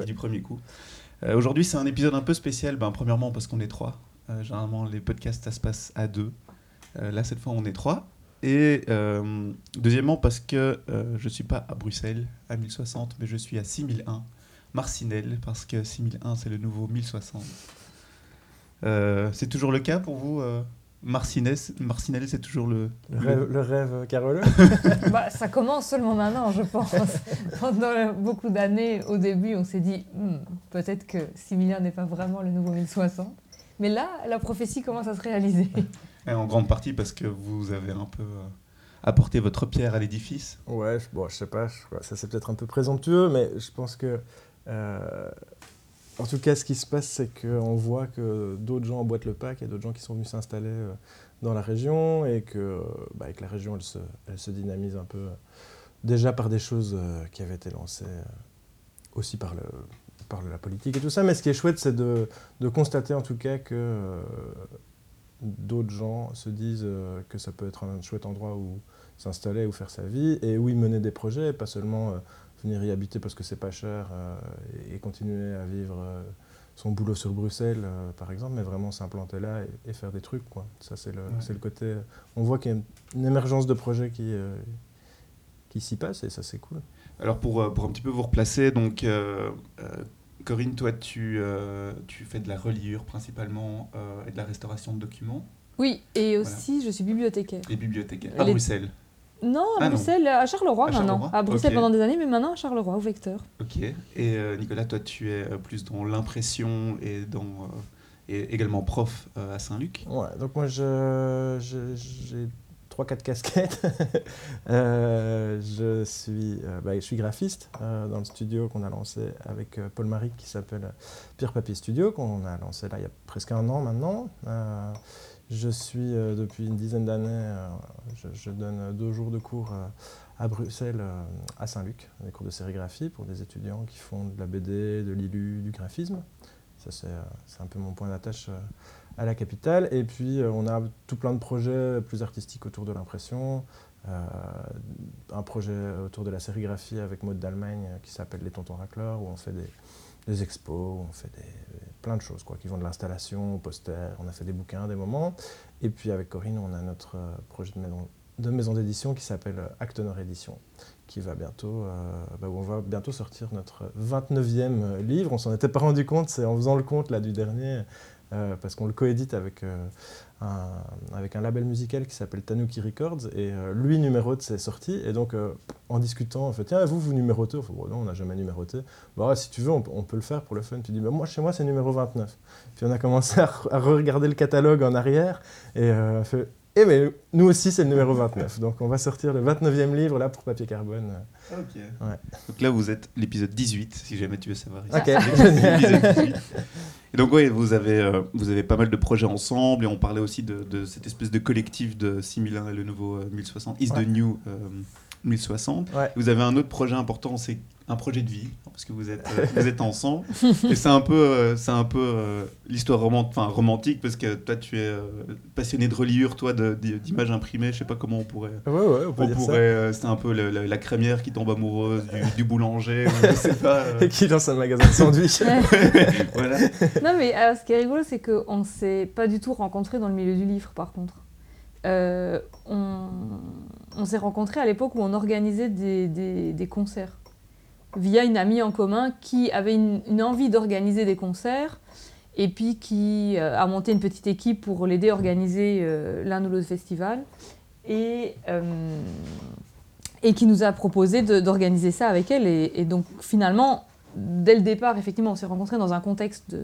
Du premier coup. Euh, Aujourd'hui c'est un épisode un peu spécial, ben, premièrement parce qu'on est trois. Euh, généralement les podcasts ça se passe à deux. Euh, là cette fois on est trois. Et deuxièmement parce que je suis pas à Bruxelles à 1060 mais je suis à 6001 Marcinelle parce que 6001 c'est le nouveau 1060. Euh, c'est toujours le cas pour vous Marcinelle, Marcinelle c'est toujours le, Le rêve, le rêve caroleux Bah, ça commence seulement maintenant, je pense. Pendant beaucoup d'années, au début, on s'est dit Hmm, peut-être que 6 milliards n'est pas vraiment le nouveau 1060. Mais là, la prophétie commence à se réaliser. Et en grande partie parce que vous avez un peu euh, apporté votre pierre à l'édifice. Ouais, je, bon, je sais pas, je- ça c'est peut-être un peu présomptueux, mais je pense que. euh, en tout cas, ce qui se passe, c'est qu'on voit que d'autres gens emboîtent le pas, qu'il y a d'autres gens qui sont venus s'installer euh, dans la région et que, bah, la région, elle se, dynamise un peu euh, déjà par des choses euh, qui avaient été lancées aussi par, le, par la politique et tout ça. Mais ce qui est chouette, c'est de, constater en tout cas que d'autres gens se disent que ça peut être un chouette endroit où s'installer ou faire sa vie et où y mener des projets, et pas seulement venir y habiter parce que c'est pas cher euh, et, et continuer à vivre euh, son boulot sur Bruxelles, euh, par exemple, mais vraiment s'implanter là et, et faire des trucs. Quoi. Ça, c'est le, Ouais. c'est le côté. On voit qu'il y a une, une émergence de projets qui, euh, qui s'y passe et ça, c'est cool. Alors pour, pour un petit peu vous replacer, donc euh, euh, Corinne, toi tu, euh, tu fais de la reliure principalement euh, et de la restauration de documents Oui, et aussi, je suis bibliothécaire. et bibliothécaire à Les- Bruxelles. Non, à Ah, non. Bruxelles, à Charleroi À maintenant. Charleroi À Bruxelles pendant des années, mais maintenant à Charleroi, au Vecteur. Ok. Et euh, Nicolas, toi tu es euh, plus dans l'impression et dans euh, et également prof euh, à Saint-Luc. Ouais, donc moi, je- je- j'ai trois, quatre casquettes. Euh, je, suis, euh, bah, je suis graphiste euh, dans le studio qu'on a lancé avec euh, Paul Marie qui s'appelle Pierre Papier Studio, qu'on a lancé là il y a presque un an maintenant. Je suis euh, depuis une dizaine d'années, euh, je, donne deux jours de cours euh, à Bruxelles, à Saint-Luc, des cours de sérigraphie pour des étudiants qui font de la BD, de l'ILU, du graphisme. Ça, c'est un peu mon point d'attache à la capitale. Et puis, on a tout plein de projets plus artistiques autour de l'impression. Un projet autour de la sérigraphie avec Maud d'Allemagne qui s'appelle Les Tontons Racleurs, où on fait des, des expos, on fait des, plein de choses, quoi, qui vont de l'installation au poster. On a fait des bouquins, des moments. Et puis, avec Corinne, on a notre euh, projet de maison d'édition qui s'appelle euh, Acte Nord Édition, qui va bientôt, euh, bah, on va bientôt sortir notre 29e livre. On s'en était pas rendu compte, c'est en faisant le compte là, du dernier, euh, parce qu'on le coédite avec, euh, un, avec un label musical qui s'appelle Tanuki Records, et euh, lui numérote ses sorties, et donc euh, en discutant, on fait tiens, vous, vous numérotez On non, on n'a jamais numéroté. Bah, si tu veux, on, peut- le faire pour le fun. Il dit, bah, moi, chez moi, c'est numéro 29. Puis on a commencé à, à regarder le catalogue en arrière, et on fait, eh mais nous aussi, c'est le numéro 29. Donc on va sortir le 29e livre là pour Papier Carbone. Ok. Ouais. Donc là vous êtes l'épisode 18, si jamais tu veux savoir. Ok, L'épisode 18. Et donc oui, vous avez, euh, vous avez pas mal de projets ensemble et on parlait aussi de, de cette espèce de collectif de 6001 et le nouveau euh, 1060, Is Ouais. the New euh, 1060. Ouais. Vous avez un autre projet important, c'est un projet de vie, parce que vous êtes, euh, vous êtes ensemble. Et c'est un peu, euh, c'est un peu euh, l'histoire romant- enfin, romantique, parce que toi tu es euh, passionné de reliure, toi d'images imprimées, je sais pas comment on pourrait... Ouais, ouais, on peut On dire pourrait, euh, c'est un peu le- le- la crémière qui tombe amoureuse du, du boulanger, ou je sais pas. euh, Et qui lance un magasin de sandwich. voilà. Non, mais alors, ce qui est rigolo, c'est qu'on ne s'est pas du tout rencontrés dans le milieu du livre, par contre. Euh, on on s'est rencontrés à l'époque où on organisait des, des- des concerts via une amie en commun qui avait une, envie d'organiser des concerts et puis qui euh, a monté une petite équipe pour l'aider à organiser euh, l'un ou l'autre festival et, euh, qui nous a proposé d'organiser ça avec elle. Et, et donc finalement, dès le départ, effectivement, on s'est rencontrés dans un contexte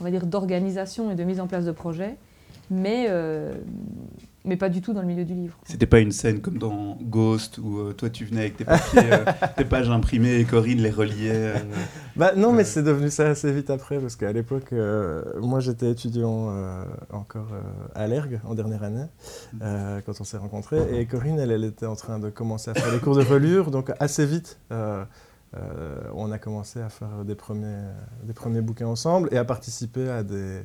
d'organisation et de mise en place de projets, mais, mais pas du tout dans le milieu du livre. C'était pas une scène comme dans Ghost où euh, toi tu venais avec tes papiers, euh, tes pages imprimées et Corinne les reliait. euh, Bah non, mais c'est devenu ça assez vite après, parce qu'à l'époque, euh, moi j'étais étudiant euh, encore euh, à l'ERG en dernière année, euh, quand on s'est rencontrés, et Corinne, elle, elle était en train de commencer à faire les cours de relure, donc assez vite, euh, euh, on a commencé à faire des premiers, des premiers bouquins ensemble et à participer à des,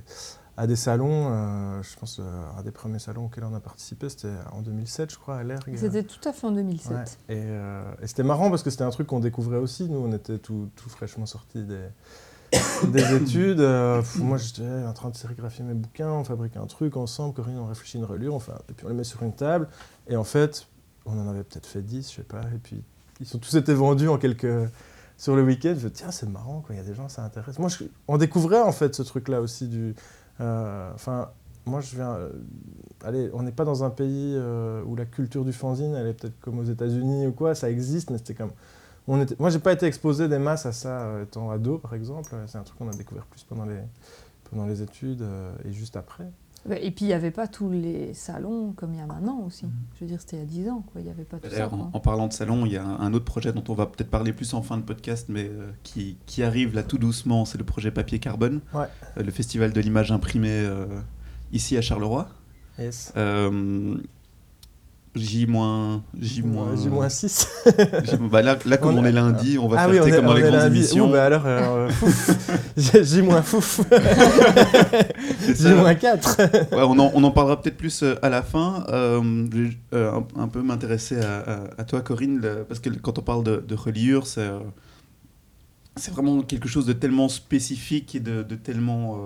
à des salons. euh, je pense euh, un des premiers salons auxquels on a participé, c'était en 2007, je crois, à l'ERG. C'était tout à fait en 2007. Ouais. Et, euh, et c'était marrant parce que c'était un truc qu'on découvrait aussi. Nous, on était tout, tout fraîchement sortis des, des études. Euh, moi, j'étais en train de sérigraphier mes bouquins, on fabrique un truc ensemble, Corinne, on réfléchit une relure, un- et puis on les met sur une table. Et en fait, on en avait peut-être fait 10, je sais pas. Et puis, ils sont tous été vendus en quelques... Sur le week-end, je me dis, tiens, c'est marrant, il y a des gens, ça intéresse. Moi, je- on découvrait en fait ce truc-là aussi. du. Euh, Enfin, moi, je viens. euh, allez, on n'est pas dans un pays euh, où la culture du fanzine, elle est peut-être comme aux États-Unis ou quoi, ça existe, mais c'était comme. Moi, j'ai pas été exposé des masses à ça étant ado, par exemple. C'est un truc qu'on a découvert plus pendant les, études et juste après. Et puis il n'y avait pas tous les salons comme il y a maintenant aussi. Mhm. Je veux dire, c'était il y a 10 ans, quoi. il n'y avait pas tout ça. En, en parlant de salon, il y a un, un autre projet dont on va peut-être parler plus en fin de podcast, mais euh, qui, qui arrive là tout doucement, c'est le projet Papier Carbone, Ouais. Euh, le festival de l'image imprimée euh, ici à Charleroi. Yes. Euh, J J moins J moins 6. J- bah là, là, comme On on, est- lundi, on va ah faire oui, comme dans les grandes lundi. émissions. Ouh, bah alors, euh, fouf. J J moins fouf. C'est ça. J moins 4. Ouais, on, en, on en parlera peut-être plus euh, à la fin. Euh, je vais euh, un, un peu m'intéresser à, à- à toi, Corinne, parce que quand on parle de, de reliure, c'est euh, c'est vraiment quelque chose de tellement spécifique et de, de tellement,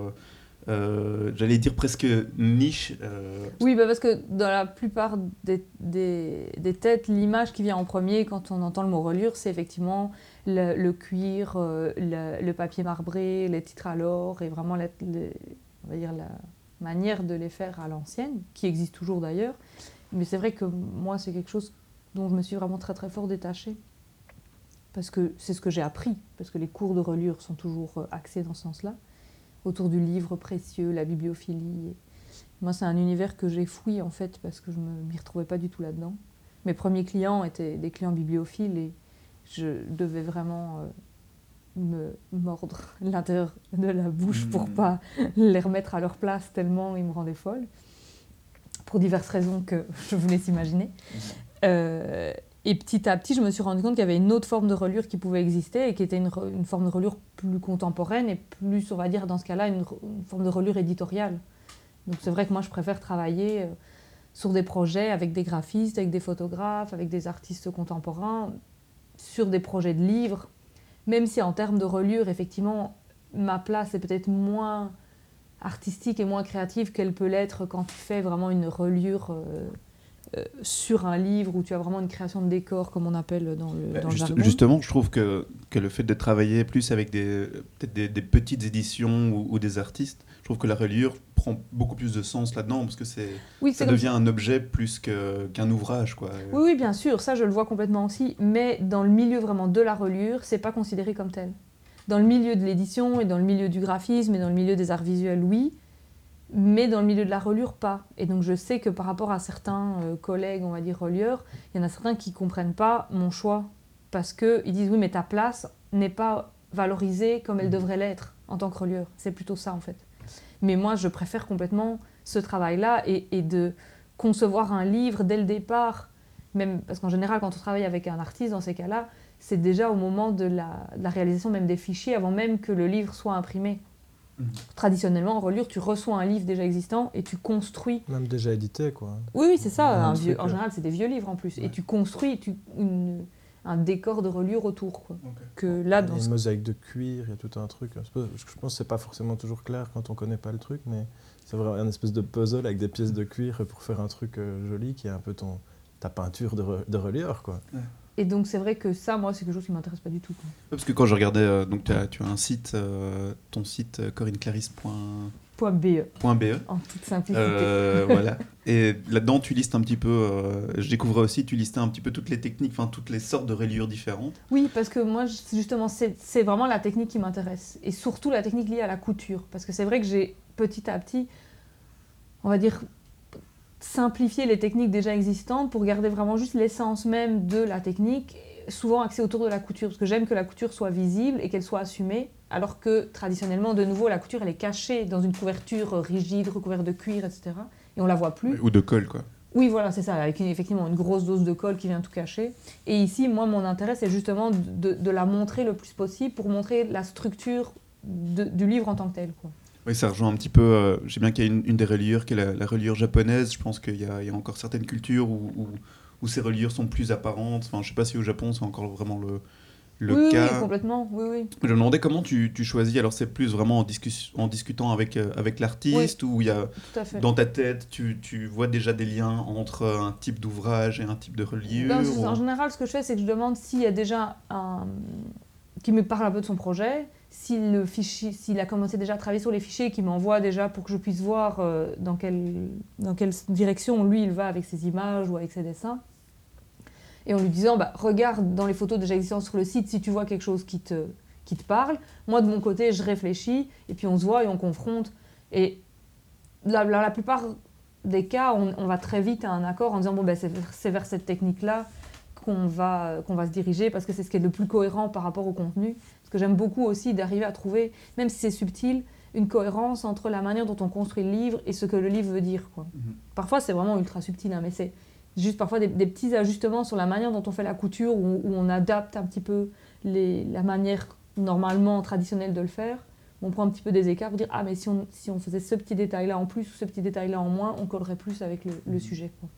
euh, j'allais dire presque niche. euh, Oui, bah parce que dans la plupart des, des, des têtes, l'image qui vient en premier quand on entend le mot reliure, c'est effectivement le, cuir, euh, le, papier marbré, les titres à l'or et vraiment la, on va dire la manière de les faire à l'ancienne, qui existe toujours d'ailleurs. Mais c'est vrai que moi, c'est quelque chose dont je me suis vraiment très très fort détachée. Parce que c'est ce que j'ai appris, parce que les cours de reliure sont toujours axés dans ce sens-là, autour du livre précieux, la bibliophilie. moi, c'est un univers que j'ai fouillé en fait parce que je ne m'y retrouvais pas du tout là-dedans. Mes premiers clients étaient des clients bibliophiles et je devais vraiment euh, me mordre l'intérieur de la bouche pour Mhm. pas les remettre à leur place tellement ils me rendaient folle. Pour diverses raisons que je vous laisse imaginer. Euh, et petit à petit, je me suis rendu compte qu'il y avait une autre forme de reliure qui pouvait exister et qui était une, forme de reliure plus contemporaine et plus, on va dire, dans ce cas-là, une forme de reliure éditoriale. Donc c'est vrai que moi, je préfère travailler euh, sur des projets avec des graphistes, avec des photographes, avec des artistes contemporains, sur des projets de livres, même si en termes de reliure, effectivement, ma place est peut-être moins artistique et moins créative qu'elle peut l'être quand tu fais vraiment une reliure euh, euh, sur un livre où tu as vraiment une création de décor, comme on appelle dans le, Bah, dans juste- justement, je trouve que, que le fait de travailler plus avec des, des, des petites éditions ou, ou des artistes, je trouve que la reliure prend beaucoup plus de sens là-dedans parce que c'est, Oui, ça devient un objet plus que, qu'un ouvrage. Quoi. Oui, oui, bien sûr, ça je le vois complètement aussi, mais dans le milieu vraiment de la reliure, c'est pas considéré comme tel. Dans le milieu de l'édition et dans le milieu du graphisme et dans le milieu des arts visuels, oui, mais dans le milieu de la reliure, pas. Et donc je sais que par rapport à certains euh, collègues, on va dire relieurs, il y en a certains qui comprennent pas mon choix parce qu'ils disent oui, mais ta place n'est pas valorisée comme elle devrait l'être en tant que relieur. C'est plutôt ça en fait. Mais moi, je préfère complètement ce travail-là et, et de concevoir un livre dès le départ même parce qu'en général, quand on travaille avec un artiste, dans ces cas-là, c'est déjà au moment de la, de la réalisation même des fichiers, avant même que le livre soit imprimé. Mhm. Traditionnellement, en reliure, tu reçois un livre déjà existant et tu construis. Même déjà édité, quoi. Oui, oui, c'est ça. Un un truc, vieux- en euh, général, c'est des vieux livres en plus. Ouais. Et tu construis tu, une- un décor de reliure autour. Quoi. Que là, Il y dans a ce- une mosaïque de cuir, il y a tout un truc. Je pense que c'est pas forcément toujours clair quand on connaît pas le truc, mais c'est vraiment un espèce de puzzle avec des pièces de cuir pour faire un truc euh, joli qui est un peu ton, ta peinture de, re- de relieur, quoi. Et donc, c'est vrai que ça, moi, c'est quelque chose qui m'intéresse pas du tout. quoi. Parce que quand je regardais, euh, donc tu as, tu as un site, euh, ton site euh, corineclaris.be. Point BE, en toute simplicité. Euh, voilà. Et là-dedans, tu listes un petit peu. euh, je découvrais aussi, tu listais un petit peu toutes les techniques, enfin toutes les sortes de reliures différentes. Oui, parce que moi, justement, c'est vraiment la technique qui m'intéresse. Et surtout la technique liée à la couture. Parce que c'est vrai que j'ai petit à petit, on va dire, simplifié les techniques déjà existantes pour garder vraiment juste l'essence même de la technique, souvent axée autour de la couture. Parce que j'aime que la couture soit visible et qu'elle soit assumée. Alors que traditionnellement, de nouveau, la couture, elle est cachée dans une couverture rigide, recouverte de cuir, etc. Et on la voit plus. Ou de colle, quoi. Oui, voilà, c'est ça, avec une- effectivement une grosse dose de colle qui vient tout cacher. Et ici, moi, mon intérêt, c'est justement de, de la montrer le plus possible pour montrer la structure de- du livre en tant que tel. Quoi. Oui, ça rejoint un petit peu. euh, J'ai bien qu'il y a une, une des reliures qui est la, la reliure japonaise. Je pense qu'il y, a il y a encore certaines cultures où, où, où ces reliures sont plus apparentes. Enfin, je sais pas si au Japon c'est encore vraiment le, le oui, cas. oui, complètement. Oui, oui. Je me demandais comment tu, tu choisis. Alors, c'est plus vraiment en, discus- en discutant avec, euh, avec l'artiste ou il y a dans ta tête, tu, tu vois déjà des liens entre un type d'ouvrage et un type de reliure ou- En général, ce que je fais, c'est que je demande s'il y a déjà un. qui me parle un peu de son projet, s'il le fichier, s'il a commencé déjà à travailler sur les fichiers, qu'il m'envoie déjà pour que je puisse voir euh, dans, quelle, dans quelle direction lui il va avec ses images ou avec ses dessins. Et en lui disant, bah, regarde dans les photos déjà existantes sur le site si tu vois quelque chose qui te, qui te parle. Moi, de mon côté, je réfléchis et puis on se voit et on confronte. Et la, la, la plupart des cas, on, on va très vite à un accord en disant, bon, ben, c'est c'est vers cette technique-là qu'on va, qu'on va se diriger parce que c'est ce qui est le plus cohérent par rapport au contenu. Que j'aime beaucoup aussi d'arriver à trouver, même si c'est subtil, une cohérence entre la manière dont on construit le livre et ce que le livre veut dire. Quoi. Mhm. Parfois, c'est vraiment ultra subtil, hein, mais c'est juste parfois des, des petits ajustements sur la manière dont on fait la couture, où, où on adapte un petit peu les, la manière normalement traditionnelle de le faire. On prend un petit peu des écarts pour dire Ah, mais si on, si on faisait ce petit détail-là en plus ou ce petit détail-là en moins, on collerait plus avec le, le sujet. Quoi.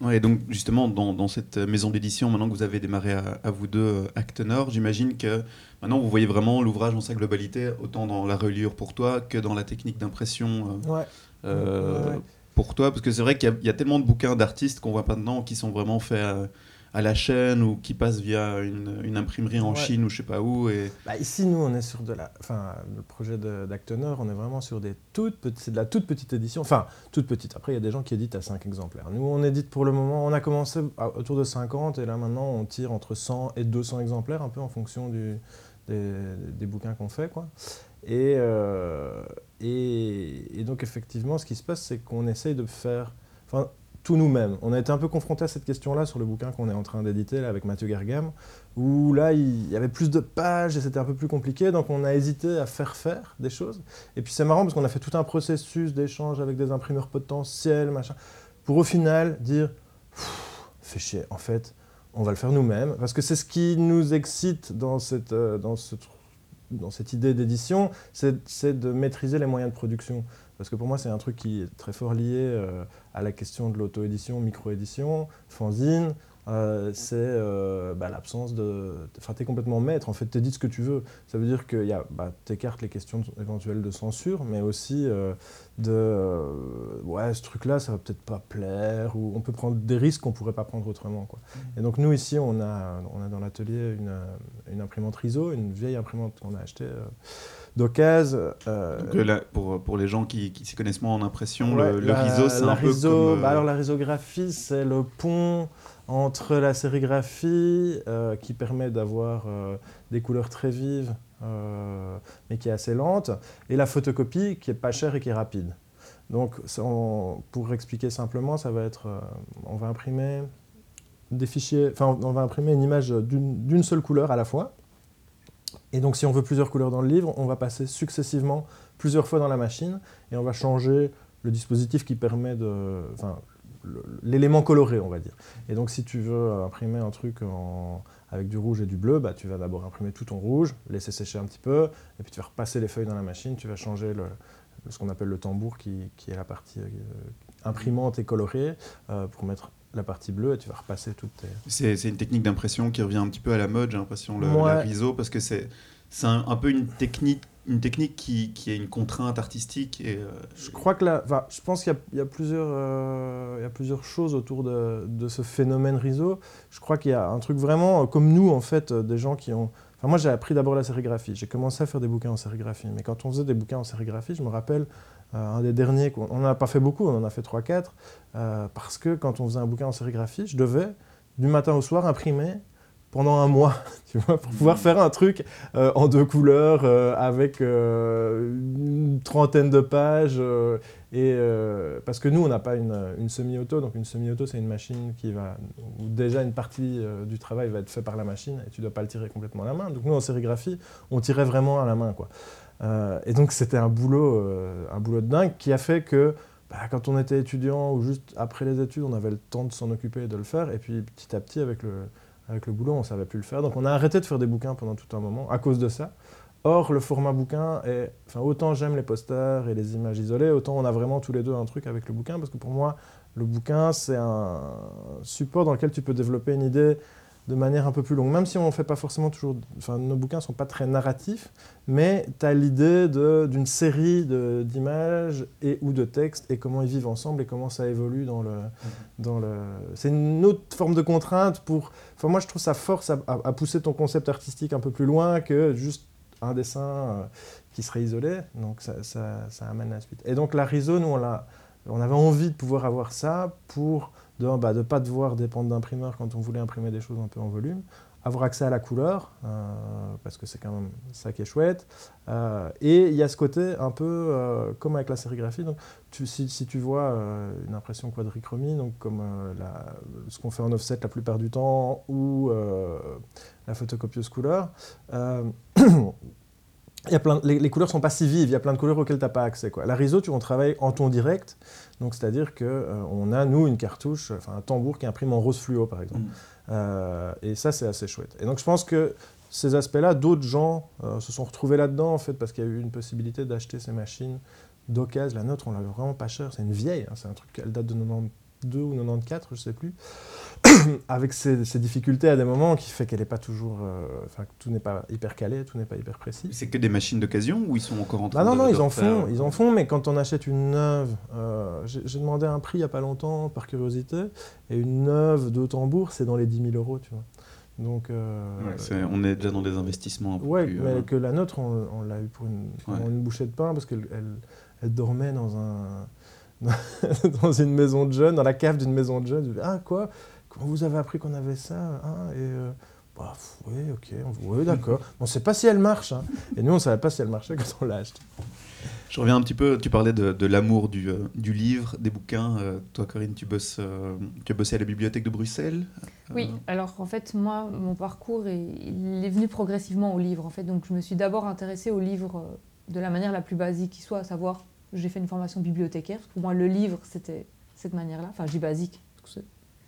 Ouais, donc justement, dans, dans cette maison d'édition, maintenant que vous avez démarré à, à vous deux, euh, Acte Nord, j'imagine que maintenant vous voyez vraiment l'ouvrage dans sa globalité, autant dans la reliure pour toi que dans la technique d'impression euh, Ouais. euh, Ouais. pour toi. Parce que c'est vrai qu'il y a- il y, a tellement de bouquins d'artistes qu'on voit maintenant qui sont vraiment faits à, la chaîne ou qui passent via une, une imprimerie en Ouais. Chine ou je sais pas où. Et... Bah, ici, nous, on est sur de la. Enfin, le projet Nord, on est vraiment sur des toutes petites. C'est de la toute petite édition. Enfin, toute petite. Après, il y a des gens qui éditent à 5 exemplaires. Nous, on édite pour le moment. On a commencé à- autour de 50 et là, maintenant, on tire entre 100 et 200 exemplaires, un peu en fonction du, des, des bouquins qu'on fait, quoi. Et, euh, et, et donc, effectivement, ce qui se passe, c'est qu'on essaye de faire. Enfin, tout nous-mêmes. On a été un peu confronté à cette question-là sur le bouquin qu'on est en train d'éditer avec Mathieu Gergam, où là, il y avait plus de pages et c'était un peu plus compliqué, donc on a hésité à faire faire des choses. Et puis c'est marrant parce qu'on a fait tout un processus d'échange avec des imprimeurs potentiels, machin, pour au final dire, fais chier, en fait, on va le faire nous-mêmes, parce que c'est ce qui nous excite dans cette, euh, dans dans cette idée d'édition, c'est de maîtriser les moyens de production. Parce que pour moi, c'est un truc qui est très fort lié euh, à la question de l'auto-édition, micro-édition, fanzine. Euh, c'est euh, bah, l'absence de. Enfin, tu es complètement maître, en fait, tu dis ce que tu veux. Ça veut dire que bah, tu écartes les questions éventuelles de censure, mais aussi euh, de. ouais, ce truc-là, ça va peut-être pas plaire, ou on peut prendre des risques qu'on pourrait pas prendre autrement. Quoi. Et donc, nous, ici, on a, on a dans l'atelier une, une imprimante RISO, une vieille imprimante qu'on a achetée d'occasion. euh, euh, pour, pour les gens qui, qui s'y connaissent moins en impression, Ouais, le, le riso, c'est un peu comme... euh, bah alors la risographie, c'est le pont entre la sérigraphie euh, qui permet d'avoir euh, des couleurs très vives, mais qui est assez lente, et la photocopie qui est pas chère et qui est rapide. Donc, on- pour expliquer simplement, ça va être, on va imprimer des fichiers, enfin, on va imprimer une image d'une seule couleur à la fois. Et donc, si on veut plusieurs couleurs dans le livre, on va passer successivement plusieurs fois dans la machine et on va changer le dispositif qui permet de. Enfin, l'élément coloré, on va dire. Et donc, si tu veux imprimer un truc avec du rouge et du bleu, bah, tu vas d'abord imprimer tout ton rouge, laisser sécher un petit peu, et puis tu vas repasser les feuilles dans la machine, tu vas changer ce qu'on appelle le tambour, qui, qui est la partie euh, imprimante et colorée, euh, pour mettre la partie bleue, et tu vas repasser toutes tes. C'est c'est une technique d'impression qui revient un petit peu à la mode, j'ai l'impression, le, Ouais. la riso, parce que c'est c'est un, un peu une technique, une technique qui, qui a une contrainte artistique. Et, euh, Je crois que là, enfin, je pense qu'il y a- il y, a plusieurs, euh, il y a plusieurs choses autour de, de ce phénomène riso. Je crois qu'il y a un truc vraiment euh, comme nous, en fait, des gens qui ont. Enfin, moi, j'ai appris d'abord la sérigraphie. J'ai commencé à faire des bouquins en sérigraphie. Mais quand on faisait des bouquins en sérigraphie, je me rappelle un des derniers, on n'en a pas fait beaucoup, on en a fait 3-4, euh, parce que quand on faisait un bouquin en sérigraphie, je devais, du matin au soir, imprimer pendant un mois, tu vois, pour pouvoir faire un truc euh, en deux couleurs, euh, avec euh, une trentaine de pages. euh, et, euh, parce que nous, on n'a pas une, une semi-auto. Donc, une semi-auto, c'est une machine qui va. où déjà une partie euh, du travail va être fait par la machine et tu ne dois pas le tirer complètement à la main. Donc, nous, en sérigraphie, on tirait vraiment à la main. Quoi. Euh, et donc, c'était un boulot, euh, un boulot de dingue qui a fait que. bah, quand on était étudiant ou juste après les études, on avait le temps de s'en occuper et de le faire. Et puis petit à petit, avec le, avec le boulot, on ne savait plus le faire. Donc on a arrêté de faire des bouquins pendant tout un moment à cause de ça. Or, le format bouquin est. Enfin, autant j'aime les posters et les images isolées, autant on a vraiment tous les deux un truc avec le bouquin, parce que pour moi, le bouquin, c'est un support dans lequel tu peux développer une idée de manière un peu plus longue. Même si on ne fait pas forcément toujours. Enfin, nos bouquins ne sont pas très narratifs, mais tu as l'idée d'une série d'images et ou de textes et comment ils vivent ensemble et comment ça évolue dans le. C'est une autre forme de contrainte pour. Enfin, moi, je trouve ça force à, pousser ton concept artistique un peu plus loin que juste un dessin euh, qui serait isolé. Donc, ça, ça, ça, amène la suite. Et donc, la nous, on, on avait envie de pouvoir avoir ça pour de ne bah, pas devoir dépendre d'imprimeur quand on voulait imprimer des choses un peu en volume, avoir accès à la couleur, euh, parce que c'est quand même ça qui est chouette. Euh, et il y a ce côté un peu euh, comme avec la sérigraphie. Donc, si, tu vois une impression quadrichromie, donc comme ce qu'on fait en offset la plupart du temps, ou la photocopieuse couleur, y a plein, les, couleurs sont pas si vives, il y a plein de couleurs auxquelles tu n'as pas accès. Quoi. La RISO, tu, on travaille en ton direct, donc c'est-à-dire qu'on euh, a, nous, une cartouche, enfin un tambour qui imprime en rose fluo, par exemple. Mm. Euh, et ça, c'est assez chouette. Et donc je pense que ces aspects-là, d'autres gens euh, se sont retrouvés là-dedans, en fait, parce qu'il y a eu une possibilité d'acheter ces machines d'occasion. La nôtre, on l'a vraiment pas cher, c'est une vieille, hein, c'est un truc, elle date de 92 ou 94, je sais plus. avec ces, difficultés à des moments qui fait qu'elle n'est pas toujours. Euh, enfin, tout n'est pas hyper calé, tout n'est pas hyper précis. C'est que des machines d'occasion ou ils sont encore en train bah non, de. Non, non, ils en font, ils en font, mais quand on achète une neuve, euh, j'ai demandé un prix il n'y a pas longtemps par curiosité, et une neuve de tambour, c'est dans les 10 000 euros, tu vois. Donc, euh, on est déjà dans des investissements. Oui, mais que la nôtre, on, l'a eu pour une, une, bouchée de pain parce qu'elle elle, dormait dans un. dans une maison de jeunes, dans la cave d'une maison de jeunes. Ah, quoi? Comment vous avez appris qu'on avait ça hein Et euh, bah, oui, ok, oui, d'accord. On ne sait pas si elle marche. Hein. Et nous, on ne savait pas si elle marchait quand on l'a acheté. Je reviens un petit peu, tu parlais de, l'amour du, euh, du, livre, des bouquins. Euh, toi, Corinne, tu, bosses, tu as bossé à la bibliothèque de Bruxelles Oui, alors en fait, moi, mon parcours, est, il est venu progressivement au livre. En fait. Donc, je me suis d'abord intéressée au livre de la manière la plus basique qui soit, à savoir, j'ai fait une formation bibliothécaire. Parce que pour moi, le livre, c'était cette manière-là. Enfin, j'ai basique. Parce que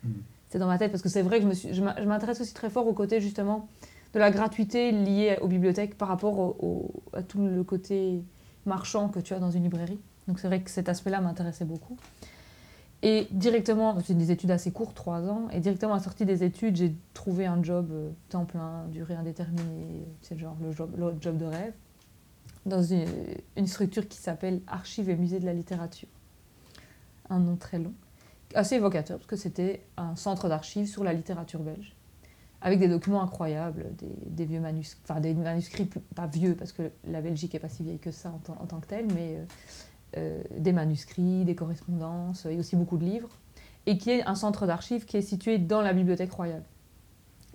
mmh c'est dans ma tête parce que c'est vrai que je, m'intéresse aussi très fort au côté justement de la gratuité liée aux bibliothèques par rapport à tout le côté marchand que tu as dans une librairie. Donc c'est vrai que cet aspect-là m'intéressait beaucoup. Et directement, c'est des études assez courtes, trois ans, et directement à la sortie des études, j'ai trouvé un job euh, temps plein, durée indéterminée, c'est genre le job, le job de rêve, dans une, une structure qui s'appelle Archives et Musée de la littérature. Un nom très long assez évocateur, parce que c'était un centre d'archives sur la littérature belge, avec des documents incroyables, des, vieux manuscrits, enfin des manuscrits pas vieux, parce que la Belgique n'est pas si vieille que ça en, tant que telle, mais euh, euh, des manuscrits, des correspondances, et aussi beaucoup de livres, et qui est un centre d'archives qui est situé dans la Bibliothèque royale.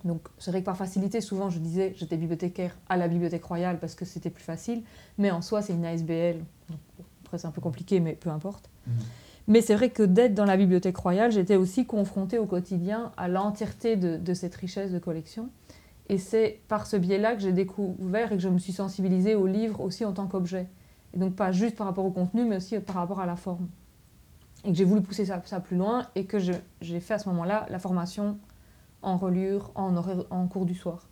Donc c'est vrai que par facilité, souvent je disais j'étais bibliothécaire à la Bibliothèque royale parce que c'était plus facile, mais en soi c'est une ASBL, après c'est un peu compliqué, mais peu importe. Mmh. Mais c'est vrai que d'être dans la Bibliothèque royale, j'étais aussi confrontée au quotidien à l'entièreté de, cette richesse de collection. Et c'est par ce biais-là que j'ai découvert et que je me suis sensibilisée au livre aussi en tant qu'objet. Et donc pas juste par rapport au contenu, mais aussi par rapport à la forme. Et que j'ai voulu pousser ça, plus loin et que j'ai fait à ce moment-là la formation en reliure, en, en cours du soir.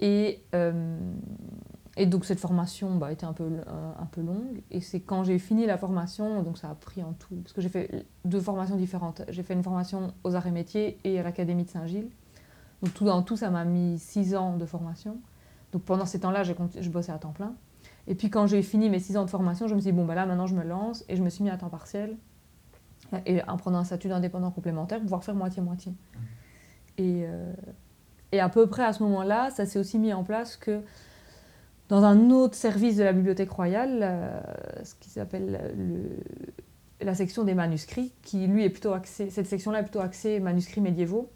Et euh, et donc cette formation bah, était un peu, euh, un peu longue. Et c'est quand j'ai fini la formation, donc ça a pris en tout, parce que j'ai fait deux formations différentes. J'ai fait une formation aux arts et métiers et à l'Académie de Saint-Gilles. Donc tout dans tout, ça m'a mis six ans de formation. Donc pendant ces temps-là, je bossais à temps plein. Et puis quand j'ai fini mes six ans de formation, je me suis dit, bon, bah là maintenant je me lance et je me suis mis à temps partiel. Et en prenant un statut d'indépendant complémentaire pouvoir faire moitié-moitié. Mmh. Et, euh, et à peu près à ce moment-là, ça s'est aussi mis en place que dans un autre service de la Bibliothèque royale, euh, ce qui s'appelle la section des manuscrits, qui lui est plutôt axée, cette section-là est plutôt axée manuscrits médiévaux.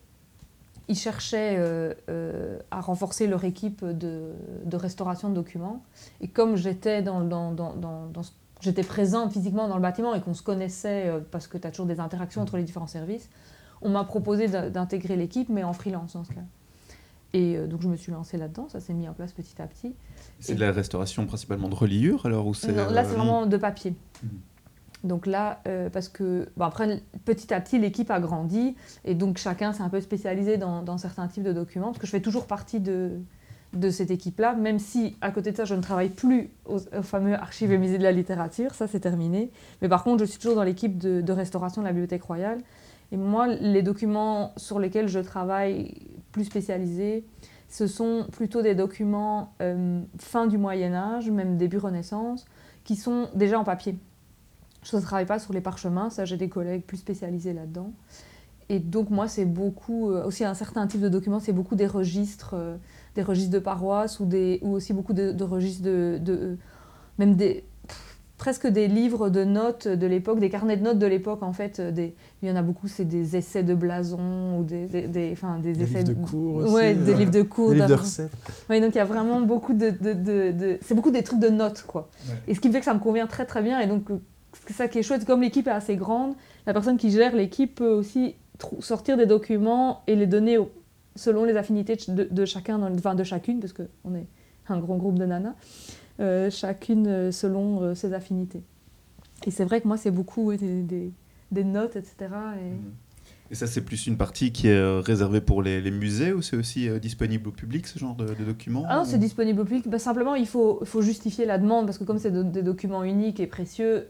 Ils cherchaient euh, euh, à renforcer leur équipe de, restauration de documents. Et comme j'étais dans, présente physiquement dans le bâtiment et qu'on se connaissait parce que tu as toujours des interactions entre les différents services, on m'a proposé d'intégrer l'équipe, mais en freelance dans ce cas. Et donc je me suis lancée là-dedans, ça s'est mis en place petit à petit. C'est de la restauration principalement de reliure alors ou c'est Là, c'est euh, vraiment de papier. Mhm. Donc là, euh, parce que bon, après, petit à petit, l'équipe a grandi et donc chacun s'est un peu spécialisé dans, dans, certains types de documents, parce que je fais toujours partie de, de cette équipe-là, même si à côté de ça, je ne travaille plus au, fameux archives et musées de la littérature, ça c'est terminé. Mais par contre, je suis toujours dans l'équipe de, de, restauration de la Bibliothèque royale. Et moi, les documents sur lesquels je travaille plus spécialisés, ce sont plutôt des documents euh, fin du Moyen Âge, même début Renaissance, qui sont déjà en papier. Je ne travaille pas sur les parchemins, ça j'ai des collègues plus spécialisés là-dedans. Et donc moi c'est beaucoup, euh, aussi un certain type de documents, c'est beaucoup des registres, euh, des registres de paroisse ou, des, ou aussi beaucoup de, registres de, de, même des, presque des livres de notes de l'époque, des carnets de notes de l'époque en fait. Euh, des, il y en a beaucoup, c'est des essais de blason ou des, des, des, enfin, des, des essais livres de cours aussi, ouais, des livres de cours, des livres de recettes. Ouais, donc il y a vraiment beaucoup de, de, de c'est beaucoup des trucs de notes quoi. Ouais. Et ce qui fait que ça me convient très très bien et donc euh, c'est ça qui est chouette. Comme l'équipe est assez grande, la personne qui gère l'équipe peut aussi sortir des documents et les donner au, selon les affinités de, chacun, dans, enfin de chacune parce qu'on est un grand groupe de nanas. Euh, chacune euh, selon euh, ses affinités. Et c'est vrai que moi, c'est beaucoup des, des, notes, etc. Et, mhm. et ça, c'est plus une partie qui est réservée pour les, les musées ou c'est aussi disponible au public, ce genre de, documents Ah non, c'est disponible au public. Bah, simplement, il faut, faut, justifier la demande parce que comme c'est des documents uniques et précieux,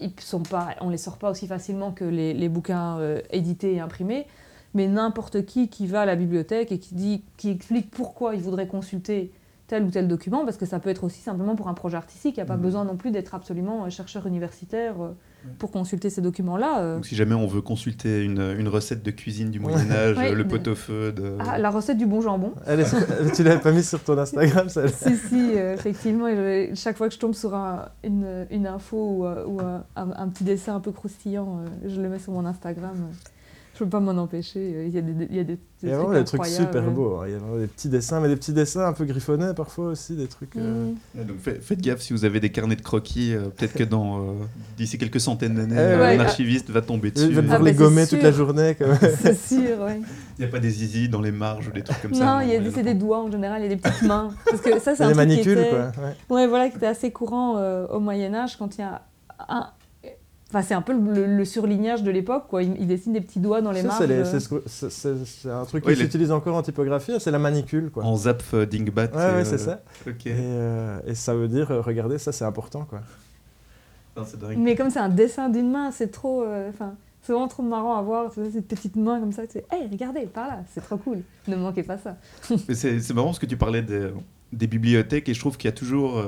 ils sont pas, on ne les sort pas aussi facilement que les, les bouquins édités et imprimés. Mais n'importe qui qui va à la bibliothèque et qui, dit, qui explique pourquoi il voudrait consulter tel ou tel document, parce que ça peut être aussi simplement pour un projet artistique. Il n'y a pas mmh. besoin non plus d'être absolument euh, chercheur universitaire euh, pour consulter ces documents-là. Euh. Donc si jamais on veut consulter une, une recette de cuisine du Moyen Âge, le pot-au-feu de... Ah, la recette du bon jambon. Elle est, tu l'avais pas mise sur ton Instagram, ça Si, si, effectivement. chaque fois que je tombe sur une, une, info ou, ou un, un, petit dessin un peu croustillant, je le mets sur mon Instagram je peux pas m'en empêcher. Il y a des, il y a des, il y a des trucs, super beaux. Hein. Il y a des petits dessins, mais des petits dessins un peu griffonnés parfois aussi, des trucs. Euh. Donc faites, gaffe si vous avez des carnets de croquis. Euh, peut-être que dans euh, d'ici quelques centaines d'années, un archiviste va tomber dessus. Il va devoir ah, les bah, gommer toute la journée. C'est sûr, oui. Il n'y a pas des zizi dans les marges ou des trucs comme ça. Non, c'est des doigts en général, il y a des petites mains. Parce que ça, c'est un des manicules, qui était, quoi. Ouais. voilà, qui était assez courant au Moyen Âge quand il y a un, Enfin, c'est un peu le, surlignage de l'époque, quoi. Il, dessine des petits doigts dans les marges. C'est un truc qui s'utilise encore en typographie, c'est la manicule, quoi. En Zapf Dingbat. Ouais, ouais c'est ça. Euh, et, ça veut dire, euh, regardez, ça c'est important, quoi. Mais comme c'est un dessin d'une main, c'est trop... Euh, enfin, c'est vraiment trop marrant à voir, ces petites mains comme ça. Tu sais, hey, regardez, par là, c'est trop cool. Ne manquez pas ça. c'est marrant parce que tu parlais des, bibliothèques et je trouve qu'il y a toujours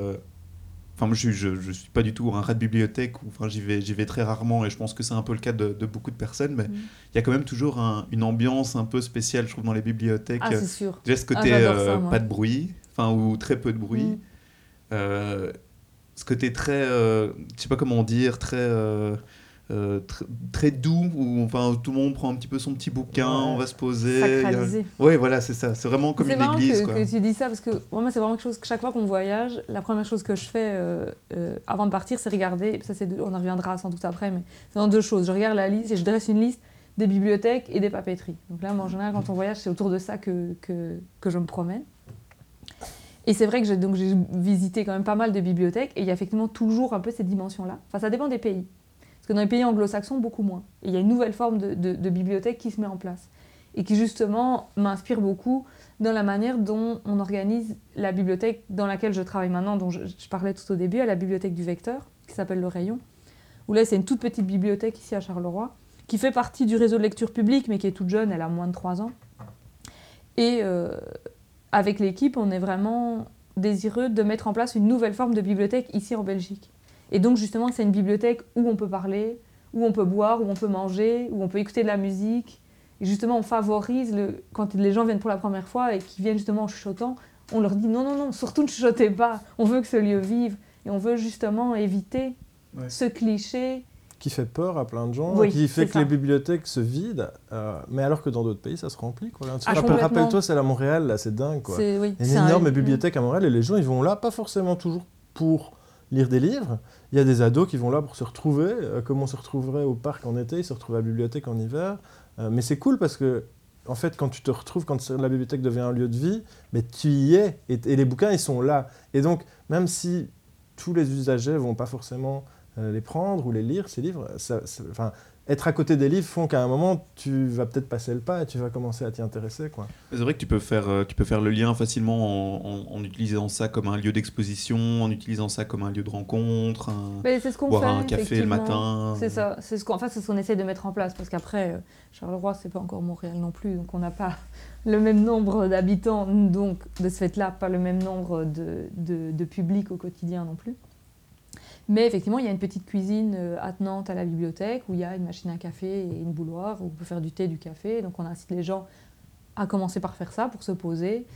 Enfin, moi, je, je, suis pas du tout un rat de bibliothèque, enfin, j'y vais, j'y vais très rarement et je pense que c'est un peu le cas de, beaucoup de personnes, mais mm. il y a quand même toujours une ambiance un peu spéciale, je trouve, dans les bibliothèques. Ah, c'est sûr. Déjà, ce côté ah, euh, pas de bruit, enfin, ou très peu de bruit. Mm. Euh, ce côté très, euh, je sais pas comment dire, très euh, très doux où enfin tout le monde prend un petit peu son petit bouquin, on va se poser. Sacralisé. Oui, voilà, c'est ça. C'est vraiment comme une église. C'est que, que tu dis ça parce que moi, c'est vraiment quelque chose que chaque fois qu'on voyage, la première chose que je fais euh, euh, avant de partir, c'est regarder. Ça, c'est on en reviendra sans doute après, mais c'est dans deux choses. Je regarde la liste et je dresse une liste des bibliothèques et des papeteries. Donc là, moi, en général, quand on voyage, c'est autour de ça que, que, que je me promène. Et c'est vrai que j'ai visité quand même pas mal de bibliothèques et il y a effectivement toujours un peu ces dimensions-là. Enfin, ça dépend des pays que dans les pays anglo-saxons, beaucoup moins. Et il y a une nouvelle forme de, bibliothèque qui se met en place et qui justement m'inspire beaucoup dans la manière dont on organise la bibliothèque dans laquelle je travaille maintenant, dont je, parlais tout au début, à la bibliothèque du Vecteur, qui s'appelle Le Rayon, où là c'est une toute petite bibliothèque ici à Charleroi, qui fait partie du réseau de lecture publique, mais qui est toute jeune, elle a moins de 3 ans. Et euh, avec l'équipe, on est vraiment désireux de mettre en place une nouvelle forme de bibliothèque ici en Belgique. Et donc justement, c'est une bibliothèque où on peut parler, où on peut boire, où on peut manger, où on peut écouter de la musique. Et justement, on favorise, le... quand les gens viennent pour la première fois et qui viennent justement en chuchotant, on leur dit non, non, non, surtout ne chuchotez pas. On veut que ce lieu vive. Et on veut justement éviter ce cliché. Qui fait peur à plein de gens, qui fait que les bibliothèques se vident, euh, mais alors que dans d'autres pays, ça se remplit. Quoi. Ah, rappelle-toi, c'est à Montréal, là, c'est dingue. Quoi. Oui, Il y a une énorme bibliothèque à Montréal et les gens, ils vont là, pas forcément toujours pour lire des livres. Il y a des ados qui vont là pour se retrouver, euh, comme on se retrouverait au parc en été, ils se retrouvent à la bibliothèque en hiver. Euh, mais c'est cool parce que, en fait, quand tu te retrouves, quand la bibliothèque devient un lieu de vie, mais tu y es et, les bouquins, ils sont là. Et donc, même si tous les usagers vont pas forcément euh, les prendre ou les lire, ces livres, ça, être à côté des livres font qu'à un moment, tu vas peut-être passer le pas et tu vas commencer à t'y intéresser. quoi. C'est vrai que tu peux faire, euh, tu peux faire le lien facilement en, en- en utilisant ça comme un lieu d'exposition, en utilisant ça comme un lieu de rencontre, un- Mais c'est ce qu'on boire fait. un café le effectivement. matin. C'est ça, c'est ce qu'on enfin, c'est ce qu'on essaie de mettre en place parce qu'après, euh, Charleroi, c'est pas encore Montréal non plus, donc on n'a pas le même nombre d'habitants, donc de ce fait-là, pas le même nombre de, de, de public au quotidien non plus. Mais effectivement, il y a une petite cuisine euh, attenante à la bibliothèque où il y a une machine à café et une bouilloire où on peut faire du thé, du café. Donc on incite les gens à commencer par faire ça pour se poser.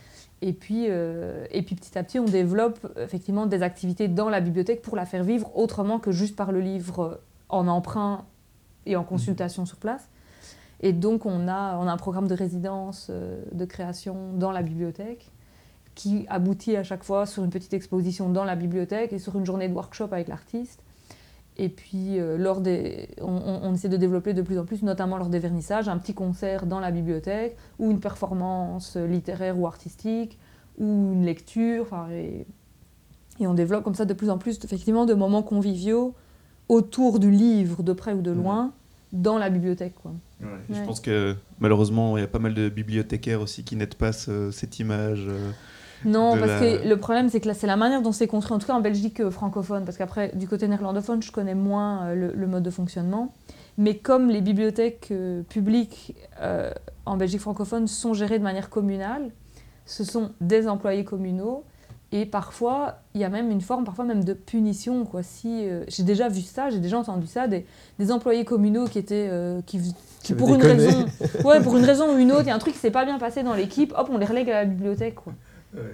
Et puis, euh, et puis petit à petit, on développe effectivement des activités dans la bibliothèque pour la faire vivre autrement que juste par le livre euh, en emprunt et en consultation sur place. Et donc, on a, un programme de résidence, de création dans la bibliothèque qui aboutit à chaque fois sur une petite exposition dans la bibliothèque et sur une journée de workshop avec l'artiste. Et puis, euh, lors des, on, on- on essaie de développer de plus en plus, notamment lors des vernissages, un petit concert dans la bibliothèque ou une performance littéraire ou artistique ou une lecture. enfin, Et, et on développe comme ça de plus en plus effectivement de moments conviviaux autour du livre, de près ou de loin, dans la bibliothèque. Quoi. Je Ouais. pense que malheureusement, il y a pas mal de bibliothécaires aussi qui n'aident pas ce- cette image. euh, Non, parce la- que le problème, c'est que c'est la manière dont c'est construit, en tout cas en Belgique euh, francophone, parce qu'après, du côté néerlandophone, je connais moins euh, le, le mode de fonctionnement. Mais comme les bibliothèques euh, publiques euh, en Belgique francophone sont gérées de manière communale, ce sont des employés communaux. Et parfois, il y a même une forme, parfois même de punition. Quoi. Si, euh, j'ai déjà vu ça, j'ai déjà entendu ça, des, des employés communaux qui étaient, euh, qui, pour une raison, ouais, pour une raison ou une autre, il y a un truc qui s'est pas bien passé dans l'équipe, hop, on les relègue à la bibliothèque. Quoi.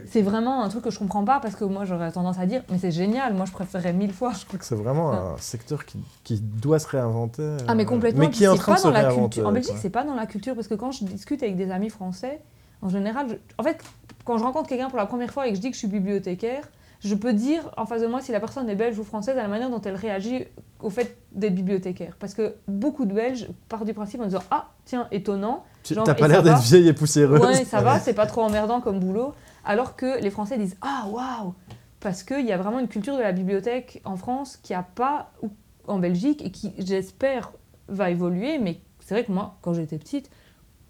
C'est vraiment un truc que je comprends pas parce que moi j'aurais tendance à dire mais c'est génial, moi je préférerais mille fois. Je crois que c'est vraiment un secteur qui, qui doit se réinventer. Ah mais euh, complètement. Mais qui est en train pas de se dans la culture. En Belgique c'est pas dans la culture parce que quand je discute avec des amis français, en général, je- en fait quand je rencontre quelqu'un pour la première fois et que je dis que je suis bibliothécaire, je peux dire en face de moi si la personne est belge ou française à la manière dont elle réagit au fait d'être bibliothécaire. Parce que beaucoup de Belges partent du principe en disant ah tiens étonnant. T'as pas l'air d'être vieille et poussiéreuse. Ouais, ça va, c'est pas trop emmerdant comme boulot. Alors que les Français disent Ah, waouh Parce qu'il y a vraiment une culture de la bibliothèque en France qui a pas, ou en Belgique, et qui, j'espère, va évoluer. Mais c'est vrai que moi, quand j'étais petite,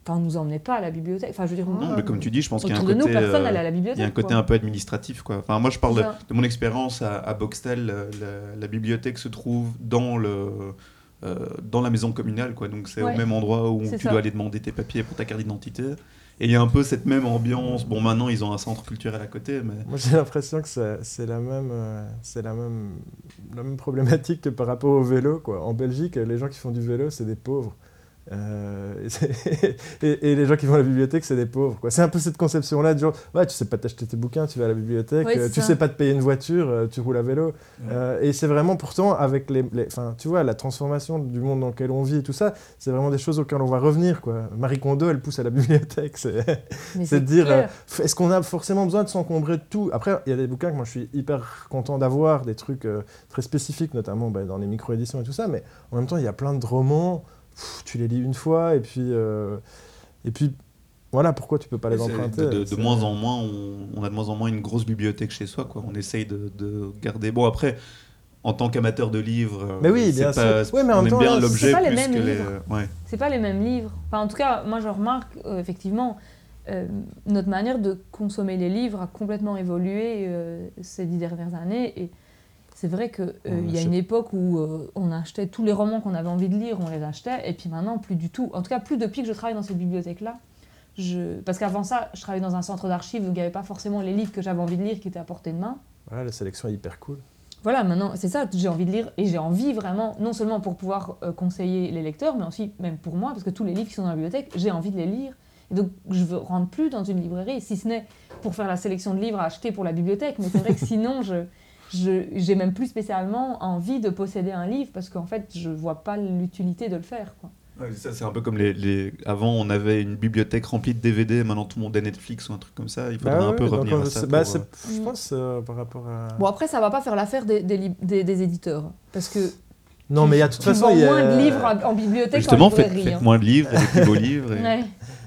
enfin, on nous emmenait pas à la bibliothèque. Enfin, je veux dire, Non, mais comme tu dis, je pense qu'il y a un côté. nous, personne euh, n'allait à la bibliothèque. Il y a un côté quoi. un peu administratif, quoi. Enfin, moi, je parle de, mon expérience à, à Boxtel. La, la- la bibliothèque se trouve dans le euh, dans la maison communale, quoi. Donc c'est Ouais. au même endroit où tu ça. dois aller demander tes papiers pour ta carte d'identité. Et il y a un peu cette même ambiance. Bon, maintenant ils ont un centre culturel à côté, mais Moi, j'ai l'impression que c'est la même, euh, la même, la même problématique que par rapport au vélo. Quoi. En Belgique, les gens qui font du vélo, c'est des pauvres. Euh, et, c'est- et- et les gens qui vont à la bibliothèque, c'est des pauvres. quoi. C'est un peu cette conception-là de genre, ouais, tu sais pas t'acheter tes bouquins, tu vas à la bibliothèque, Oui, euh, tu ça. sais pas te payer une voiture, euh, tu roules à vélo. Euh, et c'est vraiment pourtant avec les, tu vois, la transformation du monde dans lequel on vit et tout ça, c'est vraiment des choses auxquelles on va revenir. Quoi. Marie Kondo, elle pousse à la bibliothèque. C'est de dire, euh, est-ce qu'on a forcément besoin de s'encombrer de tout? Après, il y a des bouquins que moi je suis hyper content d'avoir, des trucs euh, très spécifiques, notamment bah, dans les micro-éditions et tout ça, mais en même temps, il y a plein de romans, pff, tu les lis une fois, et puis, euh, et puis voilà, pourquoi tu peux pas les emprunter de, de- de C'est- moins en moins, on, on a de moins en moins une grosse bibliothèque chez soi, quoi. On essaye de, de garder. Bon, après. En tant qu'amateur de livres, euh, Mais oui, c'est bien pas- sûr. Ouais, mais en on même aime temps, bien l'objet pas les plus mêmes que les. livres. Ouais. C'est pas les mêmes livres. Enfin, en tout cas, moi je remarque euh, effectivement euh, notre manière de consommer les livres a complètement évolué euh, ces dix dernières années. Et c'est vrai qu'il il y a une époque où euh, on achetait tous les romans qu'on avait envie de lire, on les achetait. Et puis maintenant, plus du tout. En tout cas, plus depuis que je travaille dans cette bibliothèque-là. Je... Parce qu'avant ça, je travaillais dans un centre d'archives où il n'y avait pas forcément les livres que j'avais envie de lire qui étaient à portée de main. Voilà, la sélection est hyper cool. Voilà, maintenant, c'est ça, j'ai envie de lire et j'ai envie vraiment, non seulement pour pouvoir euh, conseiller les lecteurs, mais aussi même pour moi, parce que tous les livres qui sont dans la bibliothèque, j'ai envie de les lire. Et donc, je ne rentre plus dans une librairie, si ce n'est pour faire la sélection de livres à acheter pour la bibliothèque. Mais c'est vrai que sinon, je- j'ai même plus spécialement envie de posséder un livre, parce qu'en fait, je vois pas l'utilité de le faire. Quoi. Ouais, ça, c'est un peu comme les, les- Avant, on avait une bibliothèque remplie de DVD, maintenant tout le monde a Netflix ou un truc comme ça. Il faudrait Bah un peu revenir à ça. bah, pour, euh, Je pense euh, par rapport à. Bon, après, ça va pas faire l'affaire des, des, lib- des- des éditeurs, parce que non, mais il y a de toute façon. il y a- moins de livres en en bibliothèque Justement, qu'en faites, moins de livres des plus beaux livres. et- Ouais.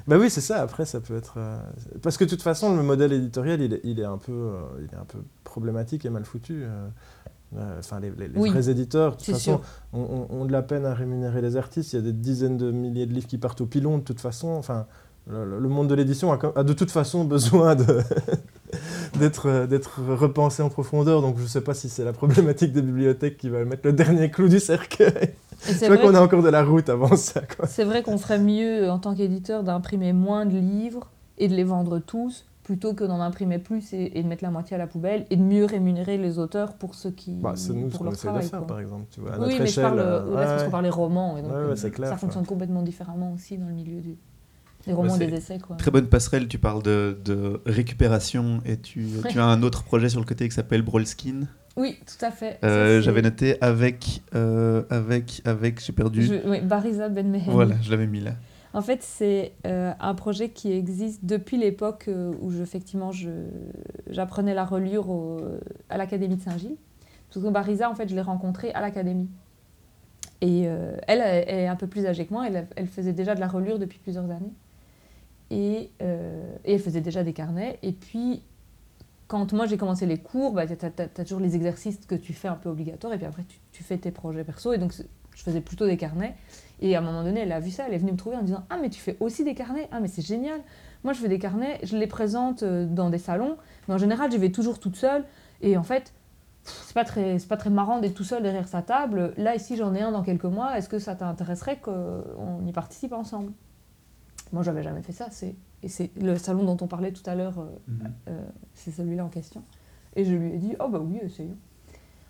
Bah oui, c'est ça. Après, ça peut être. euh, Parce que de toute façon, le modèle éditorial, il est, il est un, peu, euh, il est un peu problématique et mal foutu. euh. Enfin, les, les- les Oui, vrais éditeurs, de toute façon, ont, de la peine à rémunérer les artistes. Il y a des dizaines de milliers de livres qui partent au pilon, de toute façon. Enfin, le, le monde de l'édition a de toute façon besoin de- d'être euh, d'être repensé en profondeur. Donc, je ne sais pas si c'est la problématique des bibliothèques qui va mettre le dernier clou du cercueil. Je c'est crois vrai qu'on a encore de la route avant ça. C'est vrai qu'on ferait mieux en tant qu'éditeur d'imprimer moins de livres et de les vendre tous plutôt que d'en imprimer plus et, et de mettre la moitié à la poubelle et de mieux rémunérer les auteurs pour ceux qui Bah, c'est nous ce pour qu'on leur essaie de faire, quoi. par exemple. Tu vois, à Oui, notre mais je parle, euh, parce ouais, qu'on parle des romans et donc Ouais, euh, ouais, c'est clair, ça fonctionne complètement différemment aussi dans le milieu du, des romans des essais. Quoi. Très bonne passerelle, tu parles de, de récupération et tu, tu as un autre projet sur le côté qui s'appelle Brolskin. Oui, tout à fait. Euh, J'avais noté avec, euh, avec, avec, j'ai perdu. Je- oui, Bariza Ben Mehen. Voilà, je l'avais mis là. En fait, c'est euh, un projet qui existe depuis l'époque euh, où je, effectivement je- j'apprenais la reliure au- à l'Académie de Saint-Gilles. Parce que Bariza, en fait, je l'ai rencontrée à l'Académie. Et elle, elle est un peu plus âgée que moi, elle, elle faisait déjà de la reliure depuis plusieurs années. Et, euh, et elle faisait déjà des carnets. Et puis, quand moi j'ai commencé les cours, bah, tu as, toujours les exercices que tu fais un peu obligatoires, et puis après tu, fais tes projets perso. Et donc, je faisais plutôt des carnets. Et à un moment donné, elle a vu ça, elle est venue me trouver en disant Ah, mais tu fais aussi des carnets Ah, mais c'est génial Moi, je fais des carnets, je les présente euh, dans des salons, mais en général, j'y vais toujours toute seule. Et en fait, c'est pas très, pas très marrant d'être tout seul derrière sa table. Là, ici, j'en ai un dans quelques mois. Est-ce que ça t'intéresserait qu'on y participe ensemble? Moi, j'avais jamais fait ça. C'est, et c'est le salon dont on parlait tout à l'heure, euh, euh, c'est celui-là en question. Et je lui ai dit, oh bah oui, essayons.